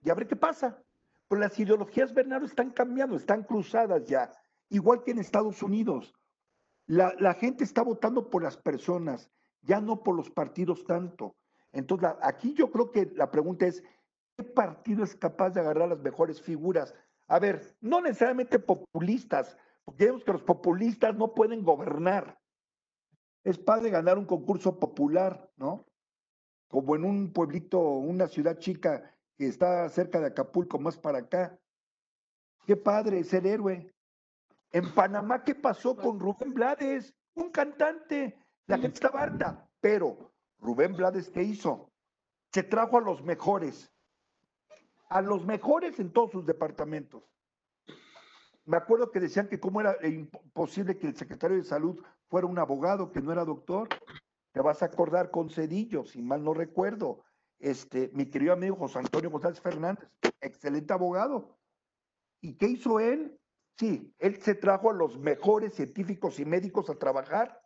Y a ver qué pasa. Pero las ideologías, Bernardo, están cambiando, están cruzadas ya, igual que en Estados Unidos. La, gente está votando por las personas, ya no por los partidos tanto. Entonces, aquí yo creo que la pregunta es, ¿qué partido es capaz de agarrar las mejores figuras? A ver, no necesariamente populistas, porque vemos que los populistas no pueden gobernar. Es padre ganar un concurso popular, ¿no? Como en un pueblito, una ciudad chica que está cerca de Acapulco, más para acá. Qué padre ser héroe. En Panamá, ¿qué pasó con Rubén Blades? Un cantante. La gente estaba harta. Pero, Rubén Blades, ¿qué hizo? Se trajo a los mejores. A los mejores en todos sus departamentos. Me acuerdo que decían que cómo era imposible que el secretario de salud fuera un abogado, que no era doctor. Te vas a acordar con Cedillo, si mal no recuerdo. Este, mi querido amigo José Antonio González Fernández, excelente abogado. ¿Y qué hizo él? Sí, él se trajo a los mejores científicos y médicos a trabajar,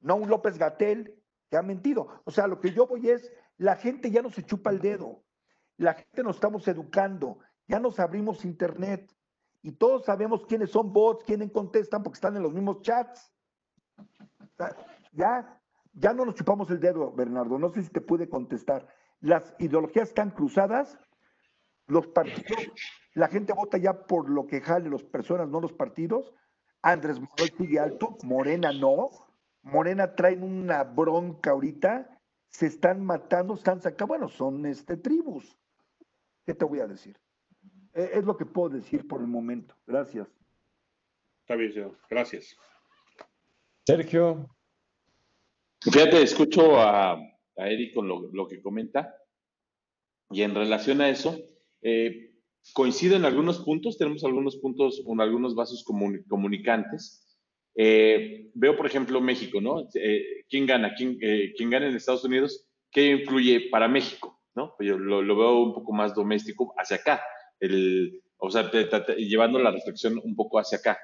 no un López Gatel que ha mentido. O sea, lo que yo voy es, la gente ya no se chupa el dedo, la gente nos estamos educando, ya nos abrimos internet y todos sabemos quiénes son bots, quiénes contestan porque están en los mismos chats. Ya, ya no nos chupamos el dedo, Bernardo, no sé si te pude contestar. Las ideologías están cruzadas, los partidos la gente vota ya por lo que jale las personas, no los partidos. Andrés Manuel sigue alto, Morena no. Morena traen una bronca ahorita, se están matando, están sacando, bueno, son este tribus. ¿Qué te voy a decir? E, es lo que puedo decir por el momento. Gracias. Está bien, señor. Gracias. Sergio. Fíjate, escucho a, a Eric con lo, que comenta. Y en relación a eso, eh, coincido en algunos puntos, tenemos algunos puntos con algunos vasos comunicantes. Eh, veo, por ejemplo, México, ¿no? Eh, ¿Quién gana? ¿Quién, eh, ¿Quién, gana en Estados Unidos? ¿Qué influye para México? ¿no? Yo lo, lo veo un poco más doméstico hacia acá, el, o sea, llevando la reflexión un poco hacia acá.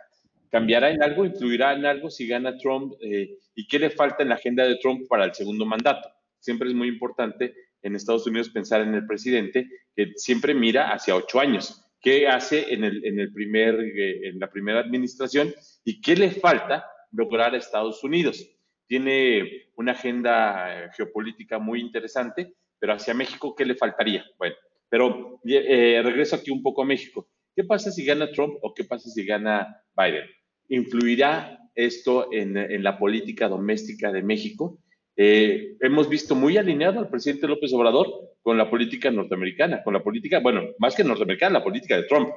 ¿Cambiará en algo? ¿Influirá en algo si gana Trump? ¿Y qué le falta en la agenda de Trump para el segundo mandato? Siempre es muy importante en Estados Unidos pensar en el presidente que siempre mira hacia ocho años. ¿Qué hace en, el, en, el primer, eh, en la primera administración y qué le falta lograr a Estados Unidos? Tiene una agenda eh, geopolítica muy interesante, pero hacia México, ¿qué le faltaría? Bueno, pero eh, regreso aquí un poco a México. ¿Qué pasa si gana Trump o qué pasa si gana Biden? ¿Influirá esto en, en la política doméstica de México? Eh, hemos visto muy alineado al presidente López Obrador con la política norteamericana, con la política, bueno, más que norteamericana, la política de Trump.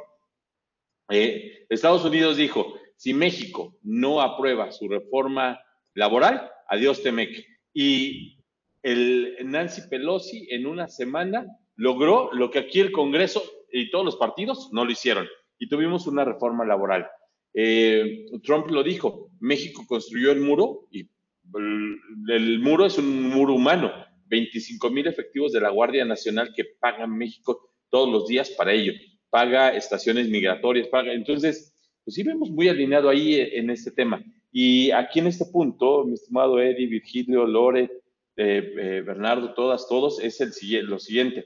Eh, Estados Unidos dijo, si México no aprueba su reforma laboral, adiós Temec. Y Nancy Pelosi en una semana logró lo que aquí el Congreso y todos los partidos no lo hicieron. Y tuvimos una reforma laboral. Eh, Trump lo dijo, México construyó el muro y el, muro es un muro humano. 25 mil efectivos de la Guardia Nacional que pagan México todos los días para ello. Paga estaciones migratorias, paga. Entonces, pues sí vemos muy alineado ahí en este tema. Y aquí en este punto, mi estimado Eddie, Virgilio, Lore, eh, eh, Bernardo, todas, todos, es el, lo siguiente.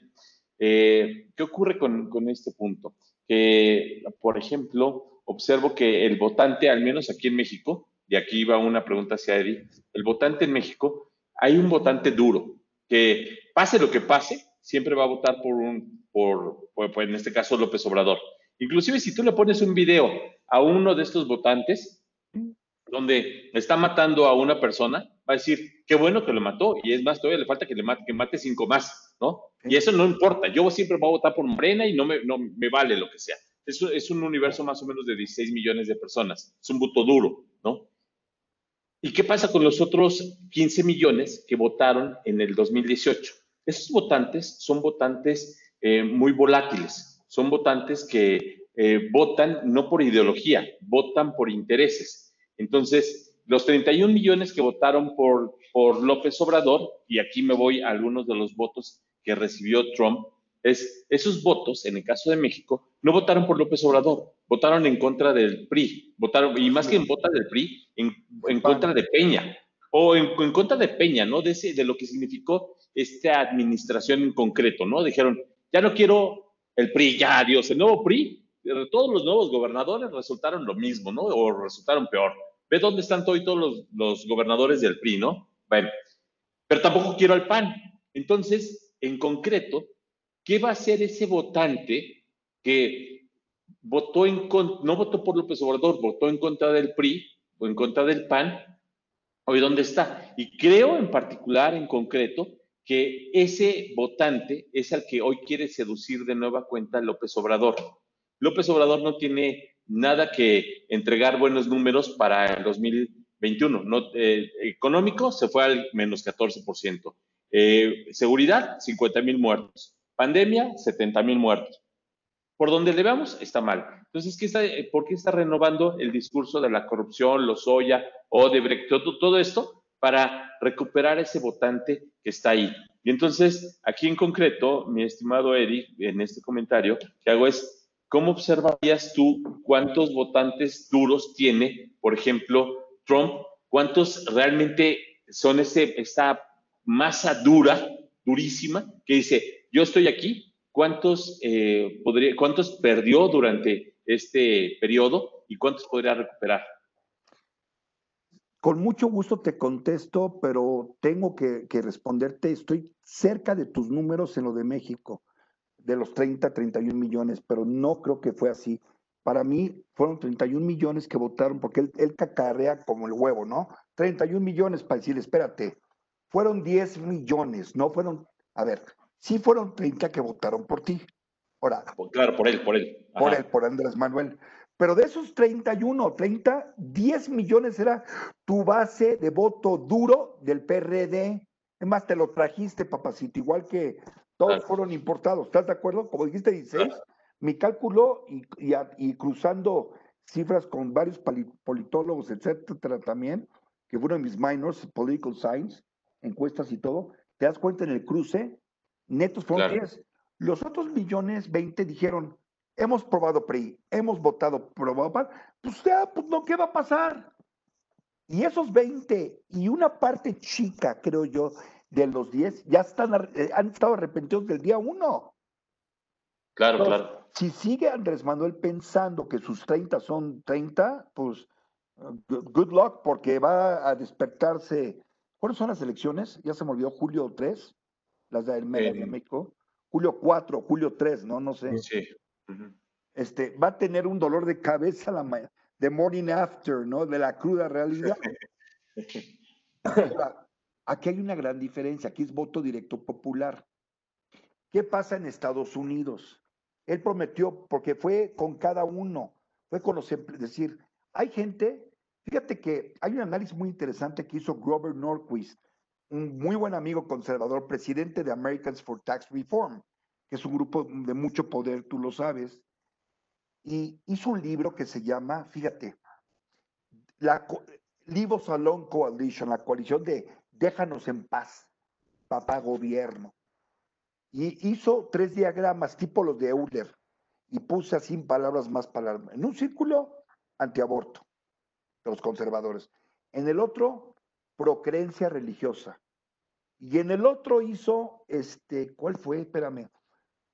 Eh, ¿Qué ocurre con, con este punto? Que, por ejemplo, observo que el votante, al menos aquí en México, y aquí va una pregunta hacia Eddie, el votante en México, hay un votante duro, que pase lo que pase, siempre va a votar por un, por, en este caso López Obrador. Inclusive si tú le pones un video a uno de estos votantes, donde está matando a una persona, va a decir, qué bueno que lo mató, y es más, todavía le falta que le mate, que mate cinco más, ¿no? Y eso no importa, yo siempre voy a votar por Morena y no me, no me vale lo que sea. Eso es un universo más o menos de 16 millones de personas, es un voto duro, ¿no? ¿Y qué pasa con los otros 15 millones que votaron en el 2018? Esos votantes son votantes eh, muy volátiles, son votantes que eh, votan no por ideología, votan por intereses. Entonces, los 31 millones que votaron por, por López Obrador, y aquí me voy a algunos de los votos que recibió Trump, es esos votos, en el caso de México, no votaron por López Obrador, votaron en contra del PRI, votaron, y más que en contra del PRI, en, contra de Peña, o en, contra de Peña, ¿no? De, ese, de lo que significó esta administración en concreto, ¿no? Dijeron, ya no quiero el PRI, ya, adiós, el nuevo PRI, todos los nuevos gobernadores resultaron lo mismo, ¿no? O resultaron peor. Ve dónde están hoy todos los, los gobernadores del PRI, ¿no? Bueno, pero tampoco quiero al PAN. Entonces, en concreto, ¿qué va a hacer ese votante que votó en no votó por López Obrador, votó en contra del PRI o en contra del PAN? Hoy, ¿dónde está? Y creo en particular, en concreto, que ese votante es al que hoy quiere seducir de nueva cuenta López Obrador. López Obrador no tiene nada que entregar buenos números para el 2021. No, eh, económico se fue al menos 14%. Eh, seguridad, 50 mil muertos. Pandemia, 70 mil muertos. Por donde le veamos, está mal. Entonces, ¿qué está, ¿por qué está renovando el discurso de la corrupción, los Oya, Odebrecht, todo, todo esto? Para recuperar ese votante que está ahí. Y entonces, aquí en concreto, mi estimado Eddie, en este comentario que hago es, ¿cómo observarías tú cuántos votantes duros tiene, por ejemplo, Trump? ¿Cuántos realmente son ese, esa masa dura, durísima, que dice, yo estoy aquí, ¿cuántos, eh, podría, cuántos perdió durante este periodo y cuántos podría recuperar? Con mucho gusto te contesto, pero tengo que, responderte. Estoy cerca de tus números en lo de México, de los 30, 31 millones, pero no creo que fue así. Para mí fueron 31 millones que votaron, porque él, él cacarea como el huevo, ¿no? 31 millones para decir, espérate, fueron 10 millones, no fueron, a ver, sí fueron 30 que votaron por ti. Ahora, claro, por él, por él. Por él, por Andrés Manuel. Pero de esos 31, 30, 10 millones era tu base de voto duro del PRD. Es más, te lo trajiste, papacito, igual que todos fueron importados. ¿Estás de acuerdo? Como dijiste, 16, mi cálculo y, y, cruzando cifras con varios politólogos, etcétera, también, que fueron mis minors, political science, encuestas y todo, te das cuenta en el cruce, netos fueron 10. Los otros millones, 20, dijeron, hemos probado PRI, hemos votado probado pues ya, pues no, ¿qué va a pasar? Y esos 20 y una parte chica, creo yo, de los 10, ya están, eh, han estado arrepentidos del día 1. Claro, claro. Si sigue Andrés Manuel pensando que sus 30 son 30, pues good luck, porque va a despertarse. ¿Cuáles son las elecciones? Ya se me olvidó, julio 3, las de México. Julio 4, julio 3, ¿no? No sé. Sí este, va a tener un dolor de cabeza la de morning after, ¿no? De la cruda realidad. aquí hay una gran diferencia, aquí es voto directo popular. ¿Qué pasa en Estados Unidos? Él prometió, porque fue con cada uno, fue con los, es decir, hay gente, fíjate que hay un análisis muy interesante que hizo Grover Norquist, un muy buen amigo conservador, presidente de Americans for Tax Reform es un grupo de mucho poder, tú lo sabes, y hizo un libro que se llama, fíjate, la Livo Salón Coalition, la coalición de Déjanos en paz, papá gobierno. Y hizo tres diagramas tipo los de Euler y puse así palabras más palabras. En un círculo, antiaborto, de los conservadores. En el otro, procreencia religiosa. Y en el otro hizo, este, ¿cuál fue? Espérame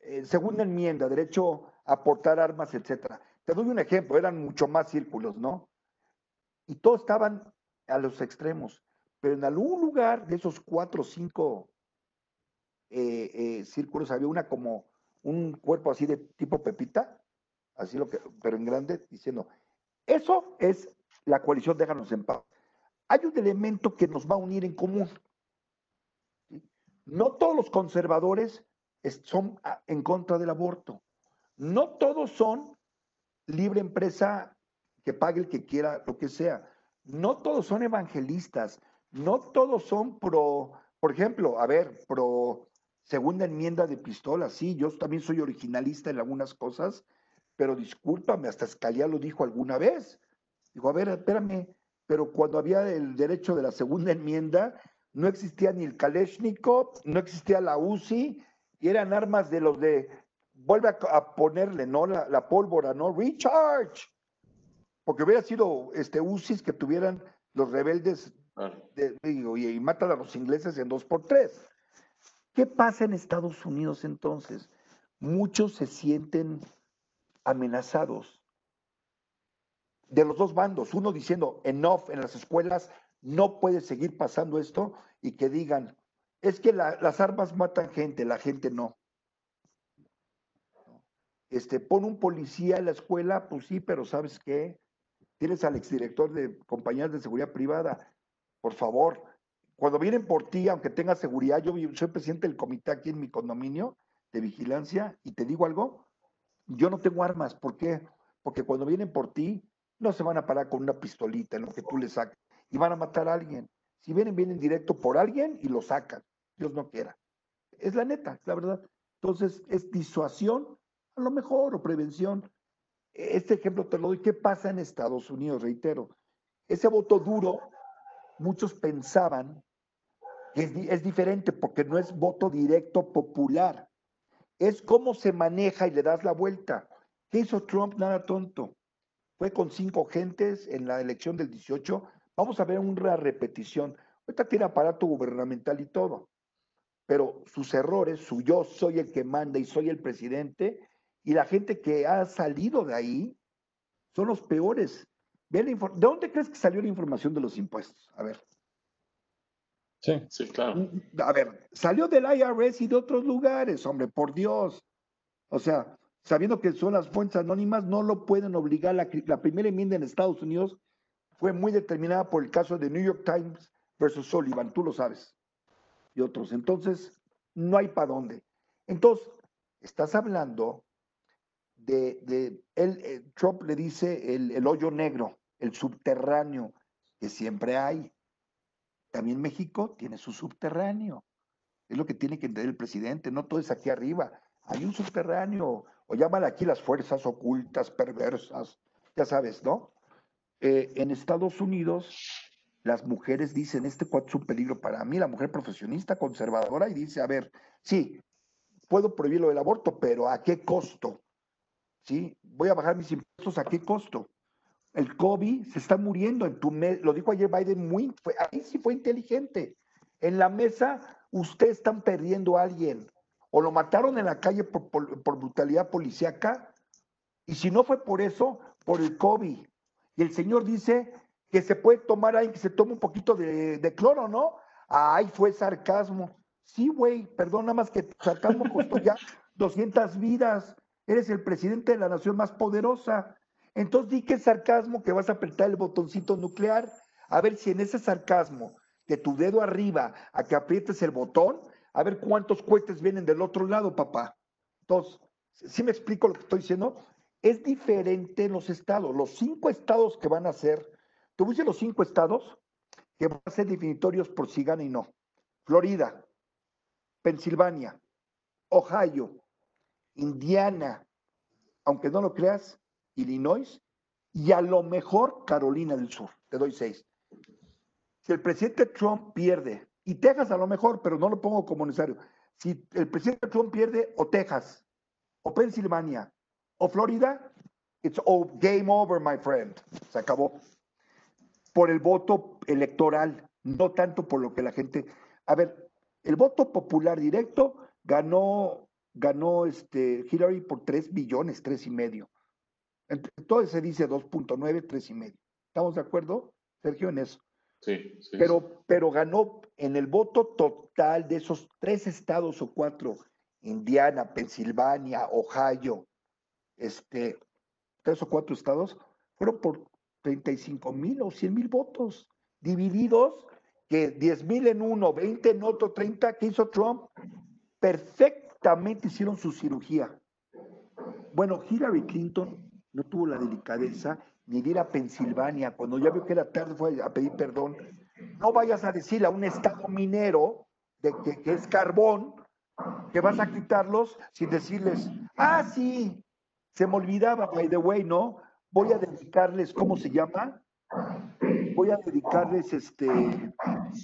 eh, segunda enmienda, derecho a portar armas, etcétera. Te doy un ejemplo, eran mucho más círculos, ¿no? Y todos estaban a los extremos, pero en algún lugar de esos cuatro o cinco eh, eh, círculos había una como un cuerpo así de tipo Pepita, así lo que, pero en grande, diciendo, eso es la coalición Déjanos en paz. Hay un elemento que nos va a unir en común. No todos los conservadores son en contra del aborto. No todos son libre empresa que pague el que quiera, lo que sea. No todos son evangelistas. No todos son pro, por ejemplo, a ver, pro segunda enmienda de pistola. Sí, yo también soy originalista en algunas cosas, pero discúlpame, hasta Scalia lo dijo alguna vez. Digo, a ver, espérame, pero cuando había el derecho de la segunda enmienda, no existía ni el Kaleshnikov, no existía la UCI, y eran armas de los de, vuelve a, ponerle, ¿no? La, pólvora, ¿no? Recharge. Porque hubiera sido este UCIs que tuvieran los rebeldes de, y, matan a los ingleses en dos por tres. ¿Qué pasa en Estados Unidos entonces? Muchos se sienten amenazados de los dos bandos, uno diciendo enough en las escuelas, no puede seguir pasando esto, y que digan, es que las armas matan gente, la gente no. Este, pon un policía en la escuela, pues sí, pero ¿sabes qué? Tienes al exdirector de compañías de seguridad privada. Por favor, cuando vienen por ti, aunque tengas seguridad, yo soy presidente del comité aquí en mi condominio de vigilancia y te digo algo, yo no tengo armas. ¿Por qué? Porque cuando vienen por ti, no se van a parar con una pistolita en lo que tú le sacas y van a matar a alguien. Si vienen, vienen directo por alguien y lo sacan. Dios no quiera. Es la neta, la verdad. Entonces, es disuasión, a lo mejor, o prevención. Este ejemplo te lo doy. ¿Qué pasa en Estados Unidos? Reitero, ese voto duro, muchos pensaban que es, es diferente porque no es voto directo popular. Es cómo se maneja y le das la vuelta. ¿Qué hizo Trump? Nada tonto. Fue con cinco gentes en la elección del 18. Vamos a ver una repetición. Ahorita tiene aparato gubernamental y todo pero sus errores, su yo soy el que manda y soy el presidente, y la gente que ha salido de ahí son los peores. ¿De dónde crees que salió la información de los impuestos? A ver. Sí, sí, claro. Mm, a ver, salió del IRS y de otros lugares, hombre, por Dios. O sea, sabiendo que son las fuentes anónimas, no lo pueden obligar. La, la primera enmienda en Estados Unidos fue muy determinada por el caso de New York Times versus Sullivan, tú lo sabes y otros. Entonces, no hay para dónde. Entonces, estás hablando de, de él, eh, Trump le dice el, el, hoyo negro, el subterráneo, que siempre hay. También México tiene su subterráneo. Es lo que tiene que entender el presidente, no todo es aquí arriba. Hay un subterráneo, o llaman aquí las fuerzas ocultas, perversas, ya sabes, ¿no? Eh, en Estados Unidos las mujeres dicen, este cuadro es un peligro para mí, la mujer profesionista, conservadora, y dice, a ver, sí, puedo prohibir lo del aborto, pero ¿a qué costo? ¿Sí? Voy a bajar mis impuestos, ¿a qué costo? El COVID se está muriendo en tu lo dijo ayer Biden muy, ahí sí fue inteligente. En la mesa, ustedes están perdiendo a alguien, o lo mataron en la calle por, por brutalidad policíaca, y si no fue por eso, por el COVID. Y el Señor dice, que se puede tomar ahí, que se tome un poquito de, cloro, ¿no? Ay, fue sarcasmo. Sí, güey, perdón, nada más que sarcasmo costó ya 200 vidas. Eres el presidente de la nación más poderosa. Entonces di que es sarcasmo que vas a apretar el botoncito nuclear. A ver si en ese sarcasmo, de tu dedo arriba a que aprietes el botón, a ver cuántos cohetes vienen del otro lado, papá. Entonces, ¿sí me explico lo que estoy diciendo? Es diferente en los estados. Los cinco estados que van a ser Tuviste los cinco estados que van a ser definitorios por si gana y no. Florida, Pensilvania, Ohio, Indiana, aunque no lo creas, Illinois y a lo mejor Carolina del Sur. Te doy seis. Si el presidente Trump pierde, y Texas a lo mejor, pero no lo pongo como necesario, si el presidente Trump pierde o Texas, o Pensilvania, o Florida, it's all game over, my friend. Se acabó por el voto electoral, no tanto por lo que la gente. A ver, el voto popular directo ganó, ganó este Hillary por 3 billones, 3 y medio. Entonces se dice 2.9, 3 y medio. ¿Estamos de acuerdo, Sergio, en eso? Sí, sí, pero, pero ganó en el voto total de esos tres estados o cuatro, Indiana, Pensilvania, Ohio, este, tres o cuatro estados, fueron por 35 mil o 100 mil votos divididos, que 10 mil en uno, 20 en otro, 30 que hizo Trump, perfectamente hicieron su cirugía. Bueno, Hillary Clinton no tuvo la delicadeza ni de ir a Pensilvania, cuando ya vio que era tarde fue a pedir perdón. No vayas a decirle a un estado minero de que, que es carbón, que vas a quitarlos sin decirles, ah, sí, se me olvidaba, by the way, ¿no? voy a dedicarles, ¿cómo se llama? Voy a dedicarles este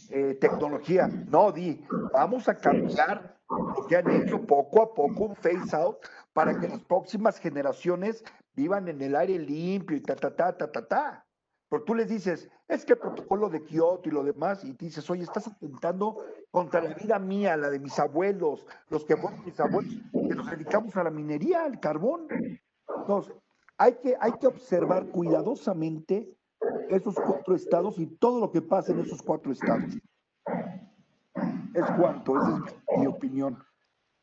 eh, tecnología. No, di, vamos a cambiar lo que han hecho poco a poco, un face out, para que las próximas generaciones vivan en el aire limpio y ta, ta, ta, ta, ta, ta. Pero tú les dices, es que el protocolo de Kioto y lo demás, y dices, oye, estás atentando contra la vida mía, la de mis abuelos, los que fueron mis abuelos, que nos dedicamos a la minería, al carbón. Entonces, hay que, hay que observar cuidadosamente esos cuatro estados y todo lo que pasa en esos cuatro estados. Es cuanto, esa es mi opinión.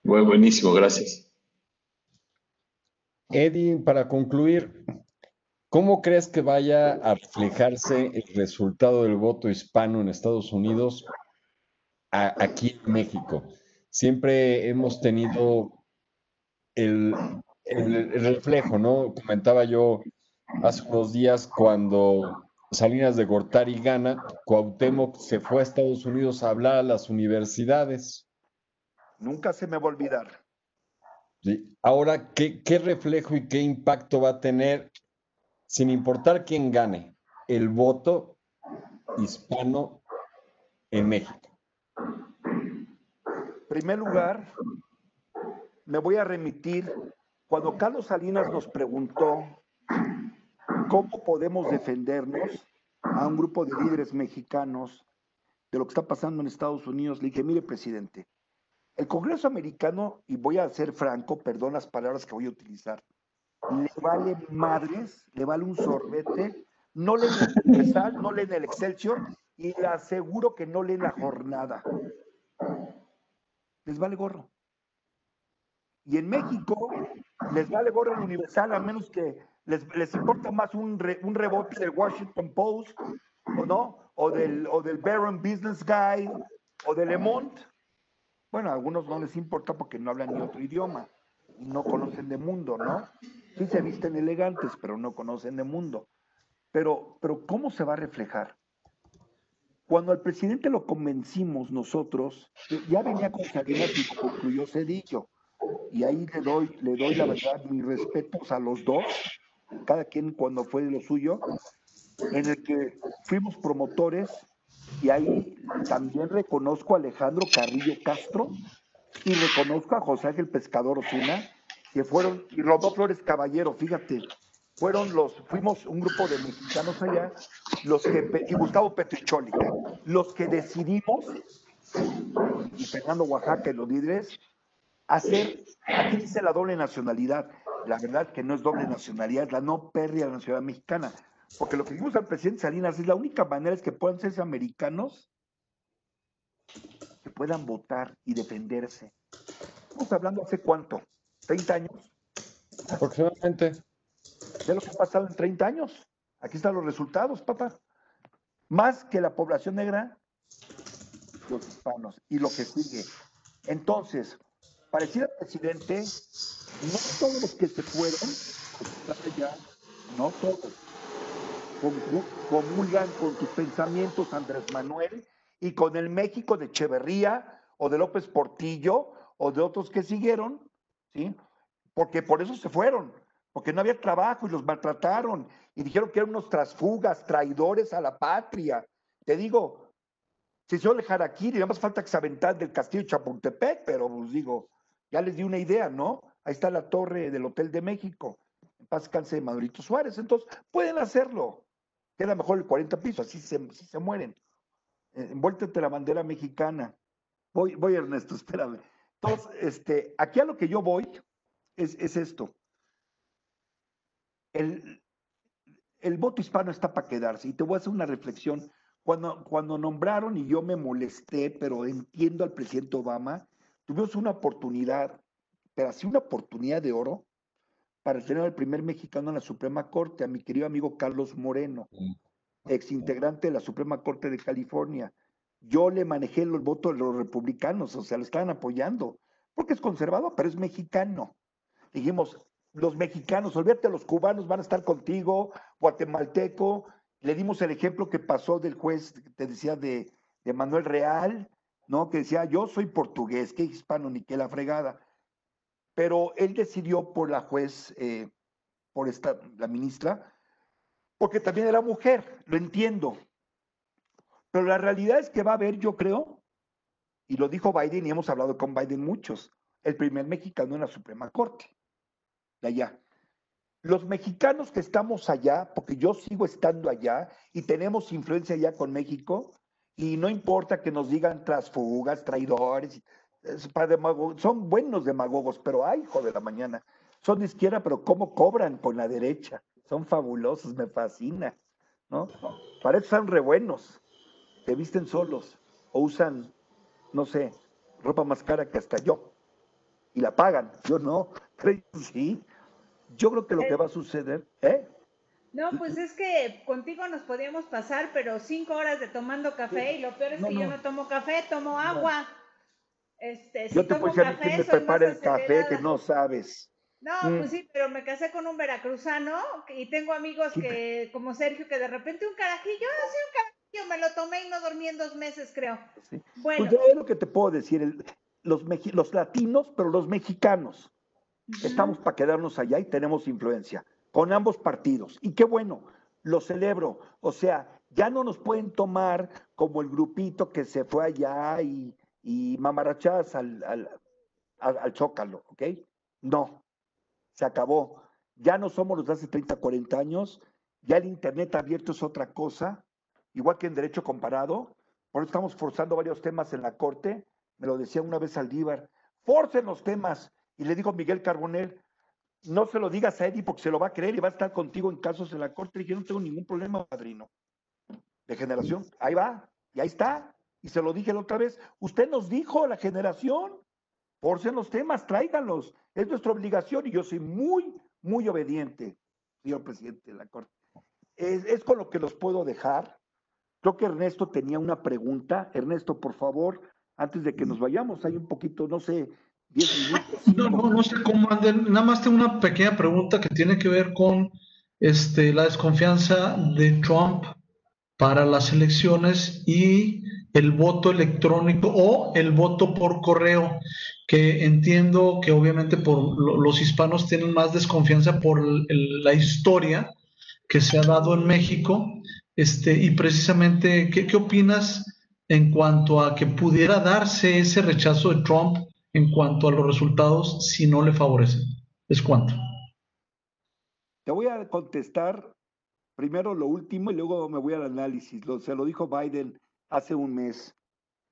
Muy buenísimo, gracias. Eddie, para concluir, ¿cómo crees que vaya a reflejarse el resultado del voto hispano en Estados Unidos aquí en México? Siempre hemos tenido el el, reflejo, ¿no? Comentaba yo hace unos días cuando Salinas de Gortari gana, Cuauhtémoc se fue a Estados Unidos a hablar a las universidades. Nunca se me va a olvidar. Sí. Ahora, ¿qué, ¿qué reflejo y qué impacto va a tener, sin importar quién gane, el voto hispano en México? En primer lugar, me voy a remitir cuando Carlos Salinas nos preguntó cómo podemos defendernos a un grupo de líderes mexicanos de lo que está pasando en Estados Unidos, le dije, mire, presidente, el Congreso americano, y voy a ser franco, perdón las palabras que voy a utilizar, le vale madres, le vale un sorbete, no leen el no leen el Excelsior, y le aseguro que no leen la jornada. Les vale gorro. Y en México les vale gorro el Universal, a menos que les, importa más un, un, rebote del Washington Post, ¿o no? O del, o del Barron Business Guide, o de Le Monde. Bueno, a algunos no les importa porque no hablan ni otro idioma, no conocen de mundo, ¿no? Sí se visten elegantes, pero no conocen de mundo. Pero, pero ¿cómo se va a reflejar? Cuando al presidente lo convencimos nosotros, ya venía con Salinas y concluyó Cedillo y ahí le doy, le doy la verdad, mis respetos a los dos, cada quien cuando fue lo suyo, en el que fuimos promotores y ahí también reconozco a Alejandro Carrillo Castro y reconozco a José Ángel Pescador Osuna, que fueron, y Rodolfo Flores Caballero, fíjate, fueron los, fuimos un grupo de mexicanos allá, los que, y Gustavo Petricholi, los que decidimos, y Fernando Oaxaca y los líderes, hacer, aquí dice la doble nacionalidad, la verdad que no es doble nacionalidad, la no pérdida de la nacionalidad mexicana, porque lo que vimos al presidente Salinas es la única manera es que puedan ser americanos que puedan votar y defenderse. Estamos hablando hace cuánto, 30 años. Aproximadamente. De lo que ha pasado en 30 años. Aquí están los resultados, papá. Más que la población negra, los hispanos. Y lo que sigue. Entonces, pareciera presidente, no todos los que se fueron, ya, no todos, comulgan con tus pensamientos, Andrés Manuel, y con el México de Echeverría o de López Portillo o de otros que siguieron, ¿sí? Porque por eso se fueron, porque no había trabajo y los maltrataron y dijeron que eran unos trasfugas, traidores a la patria. Te digo, si se el Jaraquiri, nada más falta que se aventar del castillo de Chapultepec, pero pues digo, ya les di una idea, ¿no? Ahí está la torre del Hotel de México. En paz canse de Madurito Suárez. Entonces, pueden hacerlo. Queda mejor el 40 pisos, así se, se mueren. Eh, envuélvete la bandera mexicana. Voy, voy, Ernesto, espérame. Entonces, este, aquí a lo que yo voy es, es esto. El, el, voto hispano está para quedarse. Y te voy a hacer una reflexión. Cuando, cuando nombraron y yo me molesté, pero entiendo al presidente Obama, tuvimos una oportunidad, pero así una oportunidad de oro, para tener al primer mexicano en la Suprema Corte, a mi querido amigo Carlos Moreno, ex integrante de la Suprema Corte de California. Yo le manejé los votos de los republicanos, o sea, lo estaban apoyando, porque es conservador, pero es mexicano. Dijimos, los mexicanos, olvídate, los cubanos van a estar contigo, guatemalteco. Le dimos el ejemplo que pasó del juez, te decía, de, de Manuel Real, ¿no? Que decía, yo soy portugués, que hispano, ni que la fregada. Pero él decidió por la juez, eh, por esta, la ministra, porque también era mujer, lo entiendo. Pero la realidad es que va a haber, yo creo, y lo dijo Biden, y hemos hablado con Biden muchos, el primer mexicano en la Suprema Corte, de allá. Los mexicanos que estamos allá, porque yo sigo estando allá y tenemos influencia allá con México, y no importa que nos digan trasfugas, traidores, son buenos demagogos, pero ay, hijo de la mañana, son de izquierda, pero ¿cómo cobran con la derecha? Son fabulosos, me fascina, ¿no? Para eso son re buenos, que visten solos o usan, no sé, ropa más cara que hasta yo, y la pagan, yo no, creo sí. Yo creo que lo que va a suceder, ¿eh? No, pues es que contigo nos podíamos pasar, pero cinco horas de tomando café y lo peor es que yo no tomo café, tomo agua. Este, yo te puedo decir que me prepara el café que no sabes. No, mm. pues sí, pero me casé con un veracruzano y tengo amigos que, como Sergio, que de repente un carajillo, así un carajillo, me lo tomé y no dormí en dos meses, creo. Bueno. Pues es lo que te puedo decir, los, los latinos, pero los mexicanos, estamos para quedarnos allá y tenemos influencia con ambos partidos. Y qué bueno, lo celebro. O sea, ya no nos pueden tomar como el grupito que se fue allá y, y mamarachas al, al, al, al Chócalo, ¿ok? No, se acabó. Ya no somos los de hace 30, 40 años, ya el Internet abierto es otra cosa, igual que en derecho comparado. Por eso estamos forzando varios temas en la Corte. Me lo decía una vez Aldívar, forcen los temas. Y le dijo Miguel Carbonel, no se lo digas a Eddie porque se lo va a creer y va a estar contigo en casos en la Corte. Le dije, no tengo ningún problema, padrino. De generación, ahí va, y ahí está. Y se lo dije la otra vez, usted nos dijo, la generación, forcen los temas, tráiganlos. Es nuestra obligación y yo soy muy, muy obediente, señor presidente de la Corte. Es, con lo que los puedo dejar. Creo que Ernesto tenía una pregunta. Ernesto, por favor, antes de que nos vayamos, hay un poquito, no sé, 10 minutos. No, no, no sé cómo anden. Nada más tengo una pequeña pregunta que tiene que ver con este, la desconfianza de Trump para las elecciones y el voto electrónico o el voto por correo, que entiendo que obviamente por los hispanos tienen más desconfianza por la historia que se ha dado en México, este, y precisamente, ¿qué, ¿qué opinas en cuanto a que pudiera darse ese rechazo de Trump en cuanto a los resultados si no le favorecen? ¿Es cuánto? Te voy a contestar primero lo último y luego me voy al análisis. Lo, se lo dijo Biden hace un mes.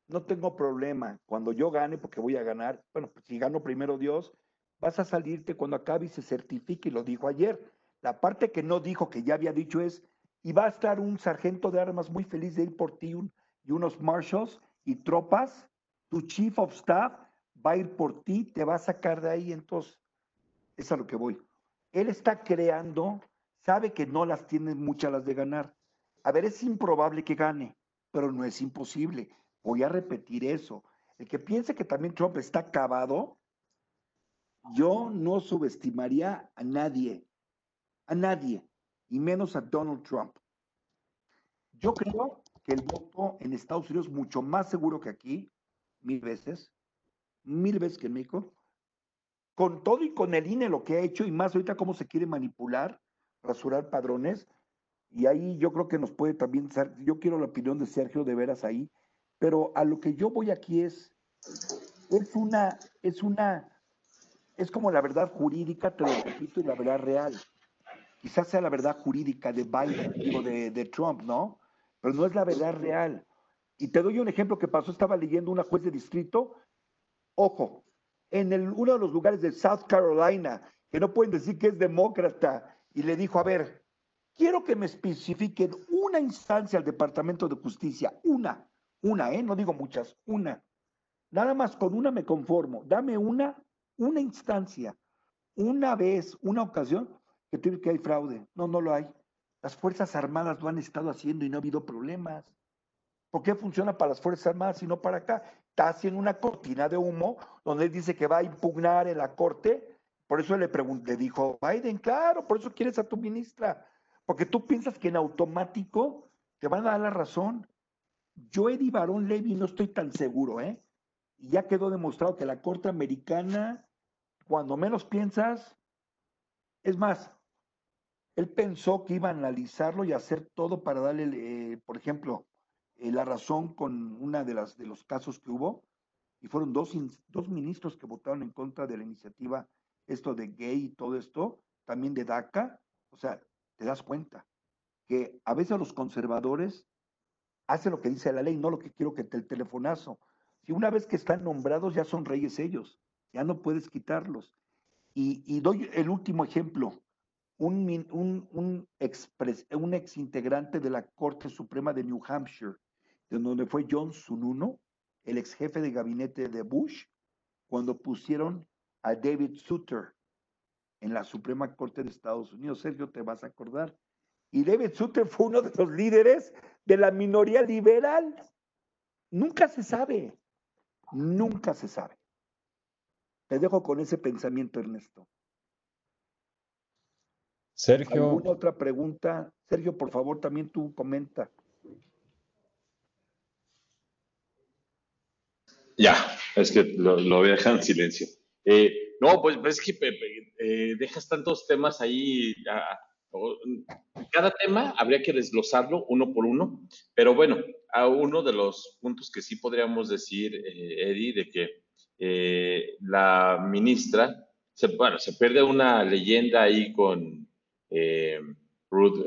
No tengo problema. Cuando yo gane, porque voy a ganar, bueno, pues si gano primero Dios, vas a salirte cuando acabe y se certifique, y lo dijo ayer. La parte que no dijo, que ya había dicho es, y va a estar un sargento de armas muy feliz de ir por ti y unos marshals y tropas, tu chief of staff va a ir por ti, te va a sacar de ahí, entonces, es a lo que voy. Él está creando, sabe que no las tiene muchas las de ganar. A ver, es improbable que gane, pero no es imposible. Voy a repetir eso. El que piense que también Trump está acabado, yo no subestimaría a nadie, a nadie, y menos a Donald Trump. Yo creo que el voto en Estados Unidos es mucho más seguro que aquí, mil veces, mil veces que en México, con todo y con el INE lo que ha hecho, y más ahorita cómo se quiere manipular, rasurar padrones, y ahí yo creo que nos puede también yo quiero la opinión de Sergio de veras ahí, pero a lo que yo voy aquí es, es una, es una, es como la verdad jurídica, te lo repito, y la verdad real. Quizás sea la verdad jurídica de Biden, digo, de, de Trump, ¿no? Pero no es la verdad real. Y te doy un ejemplo que pasó, estaba leyendo una juez de distrito, ojo, en uno de los lugares de South Carolina, que no pueden decir que es demócrata, y le dijo, a ver, quiero que me especifiquen una instancia al Departamento de Justicia, una, una, ¿eh? No digo muchas, una. Nada más con una me conformo. Dame una, una instancia, una vez, una ocasión que tiene que hay fraude. No, no lo hay. Las Fuerzas Armadas lo han estado haciendo y no ha habido problemas. ¿Por qué funciona para las Fuerzas Armadas y no para acá? Está haciendo una cortina de humo donde él dice que va a impugnar en la corte. Por eso le pregunté, dijo Biden, claro, por eso quieres a tu ministra. Porque tú piensas que en automático te van a dar la razón. Yo, Eddie Barón Levy, no estoy tan seguro, ¿eh? Ya quedó demostrado que la Corte Americana, cuando menos piensas, es más, él pensó que iba a analizarlo y hacer todo para darle, eh, por ejemplo, eh, la razón con una de las de los casos que hubo, y fueron dos, dos ministros que votaron en contra de la iniciativa, esto de gay y todo esto, también de DACA, o sea, te das cuenta que a veces los conservadores hacen lo que dice la ley, no lo que quiero que te el telefonazo. Si una vez que están nombrados ya son reyes ellos, ya no puedes quitarlos. Y, doy el último ejemplo. Un, un, un, un ex integrante de la Corte Suprema de New Hampshire, de donde fue John Sununu, el ex jefe de gabinete de Bush, cuando pusieron a David Souter en la Suprema Corte de Estados Unidos. Sergio, te vas a acordar. Y David Souter fue uno de los líderes de la minoría liberal. Nunca se sabe. Nunca se sabe. Te dejo con ese pensamiento, Ernesto. Sergio. ¿Alguna otra pregunta? Sergio, por favor, también tú comenta. Ya, es que lo, voy a dejar en silencio. Eh, no, pues, pues, es que eh, dejas tantos temas ahí. cada tema habría que desglosarlo uno por uno, pero bueno, a uno de los puntos que sí podríamos decir, eh, Eddie, de que eh, la ministra, se, bueno, se pierde una leyenda ahí con Ruth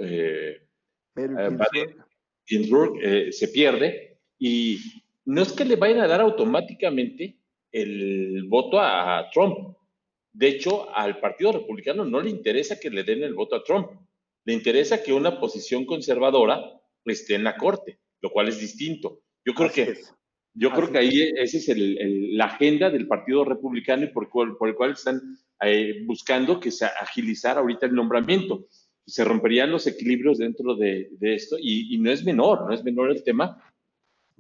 se pierde y no es que le vayan a dar automáticamente el voto a Trump. De hecho, al Partido Republicano no le interesa que le den el voto a Trump. Le interesa que una posición conservadora esté en la corte, lo cual es distinto. Yo creo que yo creo que ahí esa es la agenda del Partido Republicano y por, por el cual están eh, buscando que se agilizar ahorita el nombramiento. Se romperían los equilibrios dentro de, esto y, y, no es menor, no es menor el tema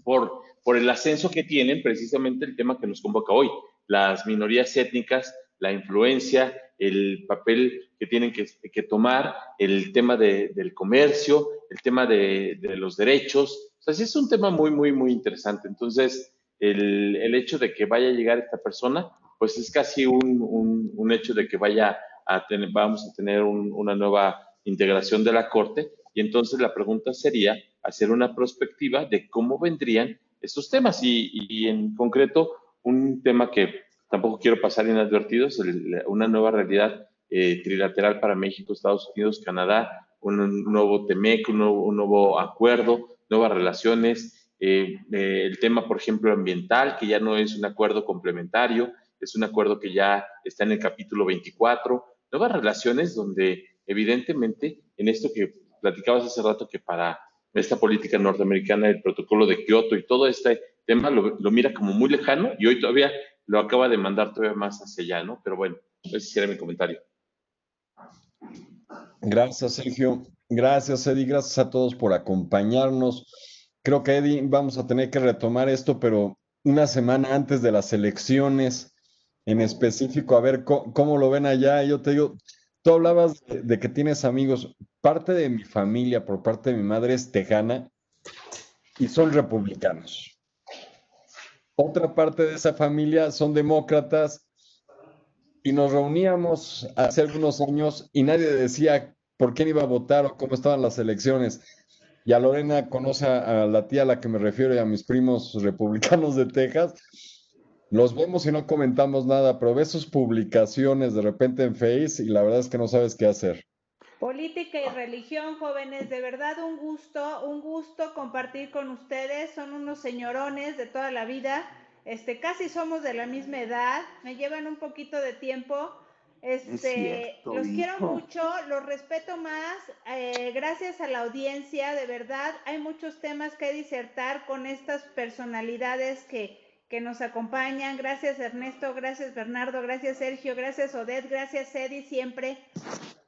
por por el ascenso que tienen precisamente el tema que nos convoca hoy, las minorías étnicas, la influencia, el papel que tienen que, tomar, el tema del comercio, el tema de, los derechos. O sea, sí es un tema muy, muy, muy interesante. Entonces, el, hecho de que vaya a llegar esta persona, pues es casi un, hecho de que vaya a tener, vamos a tener una nueva integración de la Corte. Y entonces la pregunta sería hacer una perspectiva de cómo vendrían estos temas. Y, en concreto un tema que tampoco quiero pasar inadvertido es una nueva realidad eh, trilateral para México, Estados Unidos, Canadá, un, nuevo TEMEC, un nuevo, acuerdo, nuevas relaciones, eh, eh, el tema, por ejemplo, ambiental, que ya no es un acuerdo complementario, es un acuerdo que ya está en el capítulo 24, nuevas relaciones donde evidentemente en esto que platicabas hace rato que para esta política norteamericana, el protocolo de Kioto y todo este tema lo, mira como muy lejano y hoy todavía lo acaba de mandar todavía más hacia allá, ¿no? Pero bueno, ese sería mi comentario. Gracias, Sergio. Gracias, Eddie. Gracias a todos por acompañarnos. Creo que, Eddie, vamos a tener que retomar esto, pero una semana antes de las elecciones, en específico, a ver cómo, lo ven allá. Yo te digo, tú hablabas de que tienes amigos parte de mi familia, por parte de mi madre, es tejana y son republicanos. Otra parte de esa familia son demócratas y nos reuníamos hace algunos años y nadie decía por quién iba a votar o cómo estaban las elecciones. Y a Lorena conoce a la tía a la que me refiero y a mis primos republicanos de Texas. Los vemos y no comentamos nada, pero ves sus publicaciones de repente en Face y la verdad es que no sabes qué hacer. Política y religión, jóvenes, de verdad un gusto, un gusto compartir con ustedes. Son unos señorones de toda la vida. Este, casi somos de la misma edad, me llevan un poquito de tiempo. Este, los quiero mucho, los respeto más. Eh, gracias a la audiencia, de verdad, hay muchos temas que disertar con estas personalidades que, que nos acompañan. Gracias Ernesto, gracias Bernardo, gracias Sergio, gracias Odette, gracias Eddie siempre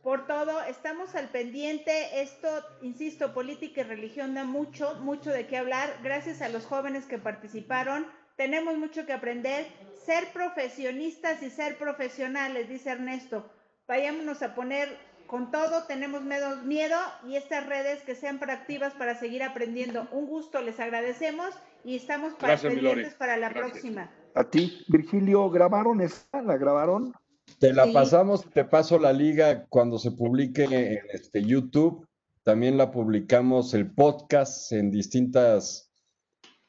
por todo. Estamos al pendiente. Esto, insisto, política y religión da mucho, mucho de qué hablar. Gracias a los jóvenes que participaron. Tenemos mucho que aprender. Ser profesionistas y ser profesionales, dice Ernesto. Vayámonos a poner con todo, tenemos menos miedo y estas redes que sean proactivas para seguir aprendiendo. Un gusto, les agradecemos y estamos para pendientes para la próxima. A ti, Virgilio, ¿grabaron esta? ¿La grabaron? Te la pasamos, te paso la liga cuando se publique en este YouTube. También la publicamos el podcast en distintas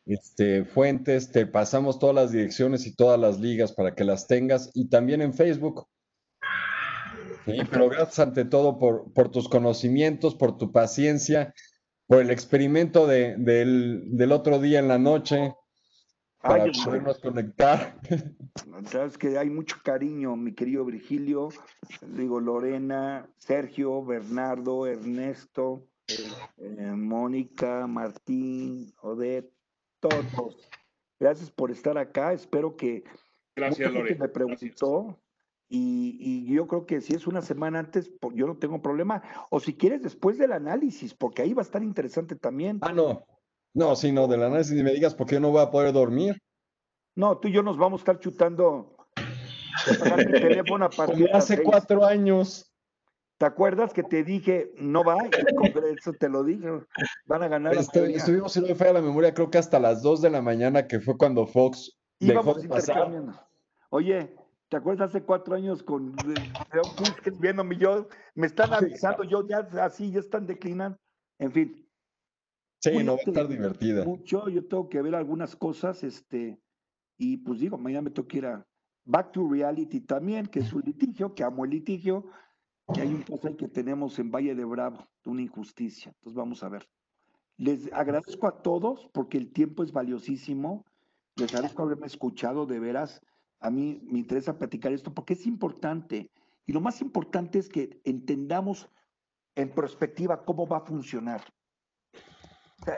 este, fuentes. Te pasamos todas las direcciones y todas las ligas para que las tengas y también en Facebook. Sí, pero gracias ante todo por, por, tus conocimientos, por tu paciencia, por el experimento de, del, del otro día en la noche para podernos conectar. Sabes que hay mucho cariño, mi querido Virgilio, digo Lorena, Sergio, Bernardo, Ernesto, eh, Mónica, Martín, Odette, todos. Gracias por estar acá. Espero que Gracias, Lorena. me preguntó. Y, y, yo creo que si es una semana antes, yo no tengo problema. O si quieres después del análisis, porque ahí va a estar interesante también. Ah, no, no, si no, del análisis ni me digas porque yo no voy a poder dormir. No, tú y yo nos vamos a estar chutando teléfono a partir Como hace cuatro años. ¿Te acuerdas que te dije, no va? Congreso te lo dije, van a ganar. Estoy, estuvimos, si no me falla la memoria, creo que hasta las 2 de la mañana, que fue cuando Fox dejó de pasar. Oye, ¿te acuerdas hace cuatro años con viéndome yo? Me están avisando, yo ya así, ya están declinando. En fin. Sí, no va a estar divertida. Mucho, yo tengo que ver algunas cosas, este, y pues digo, mañana me toca ir a Back to Reality también, que es un litigio, que amo el litigio, que hay un caso que tenemos en Valle de Bravo, una injusticia. Entonces vamos a ver. Les agradezco a todos porque el tiempo es valiosísimo. Les agradezco haberme escuchado de veras. A mí me interesa platicar esto porque es importante. Y lo más importante es que entendamos en perspectiva cómo va a funcionar.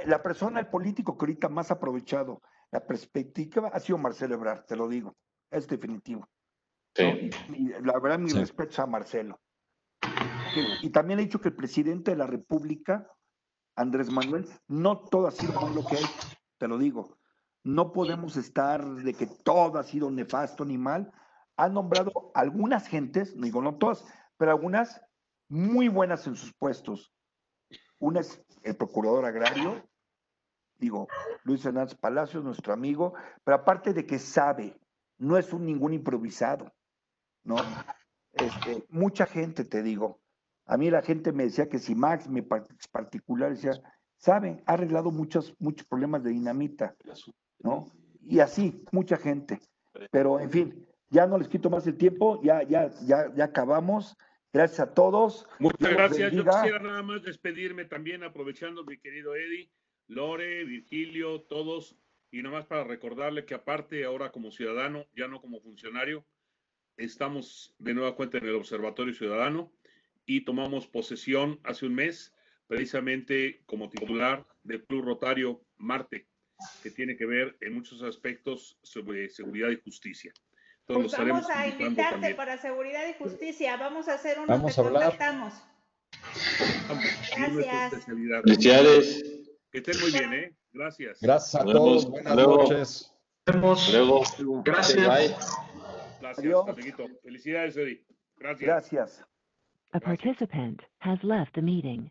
la persona, el político que ahorita más aprovechado la perspectiva ha sido Marcelo Ebrard, te lo digo. Es definitivo. Sí. Y, la verdad, mi respeto a Marcelo. y también he dicho que el presidente de la República, Andrés Manuel, no todo ha sido lo que hay, te lo digo. No podemos estar de que todo ha sido nefasto ni mal. Ha nombrado algunas gentes, no digo no todas, pero algunas muy buenas en sus puestos. Una es el procurador agrario, digo, Luis Hernández Palacios, nuestro amigo, pero aparte de que sabe, no es un ningún improvisado, ¿no? Este, mucha gente, te digo, a mí la gente me decía que si Max, mi particular, decía, sabe, ha arreglado muchos, muchos problemas de dinamita, ¿no? Y así, mucha gente. Pero, en fin, ya no les quito más el tiempo, ya, ya, ya, ya acabamos. Gracias a todos. Muchas gracias. Yo quisiera nada más despedirme también, aprovechando, mi querido Eddie, Lore, Virgilio, todos, y nomás para recordarle que aparte ahora como ciudadano, ya no como funcionario, estamos de nueva cuenta en el Observatorio Ciudadano y tomamos posesión hace un mes precisamente como titular del Club Rotario Marte, que tiene que ver en muchos aspectos sobre seguridad y justicia. Entonces, pues vamos a invitarte para seguridad y justicia. Vamos a hacer un vamos a hablar. Gracias. Felicidades. Que estén muy bien, ¿eh? Gracias. Gracias a todos. Buenas noches. Nos vemos. Luego. Gracias. Gracias, amiguito. Felicidades, Eddie. Gracias. Gracias. A participant has left the meeting.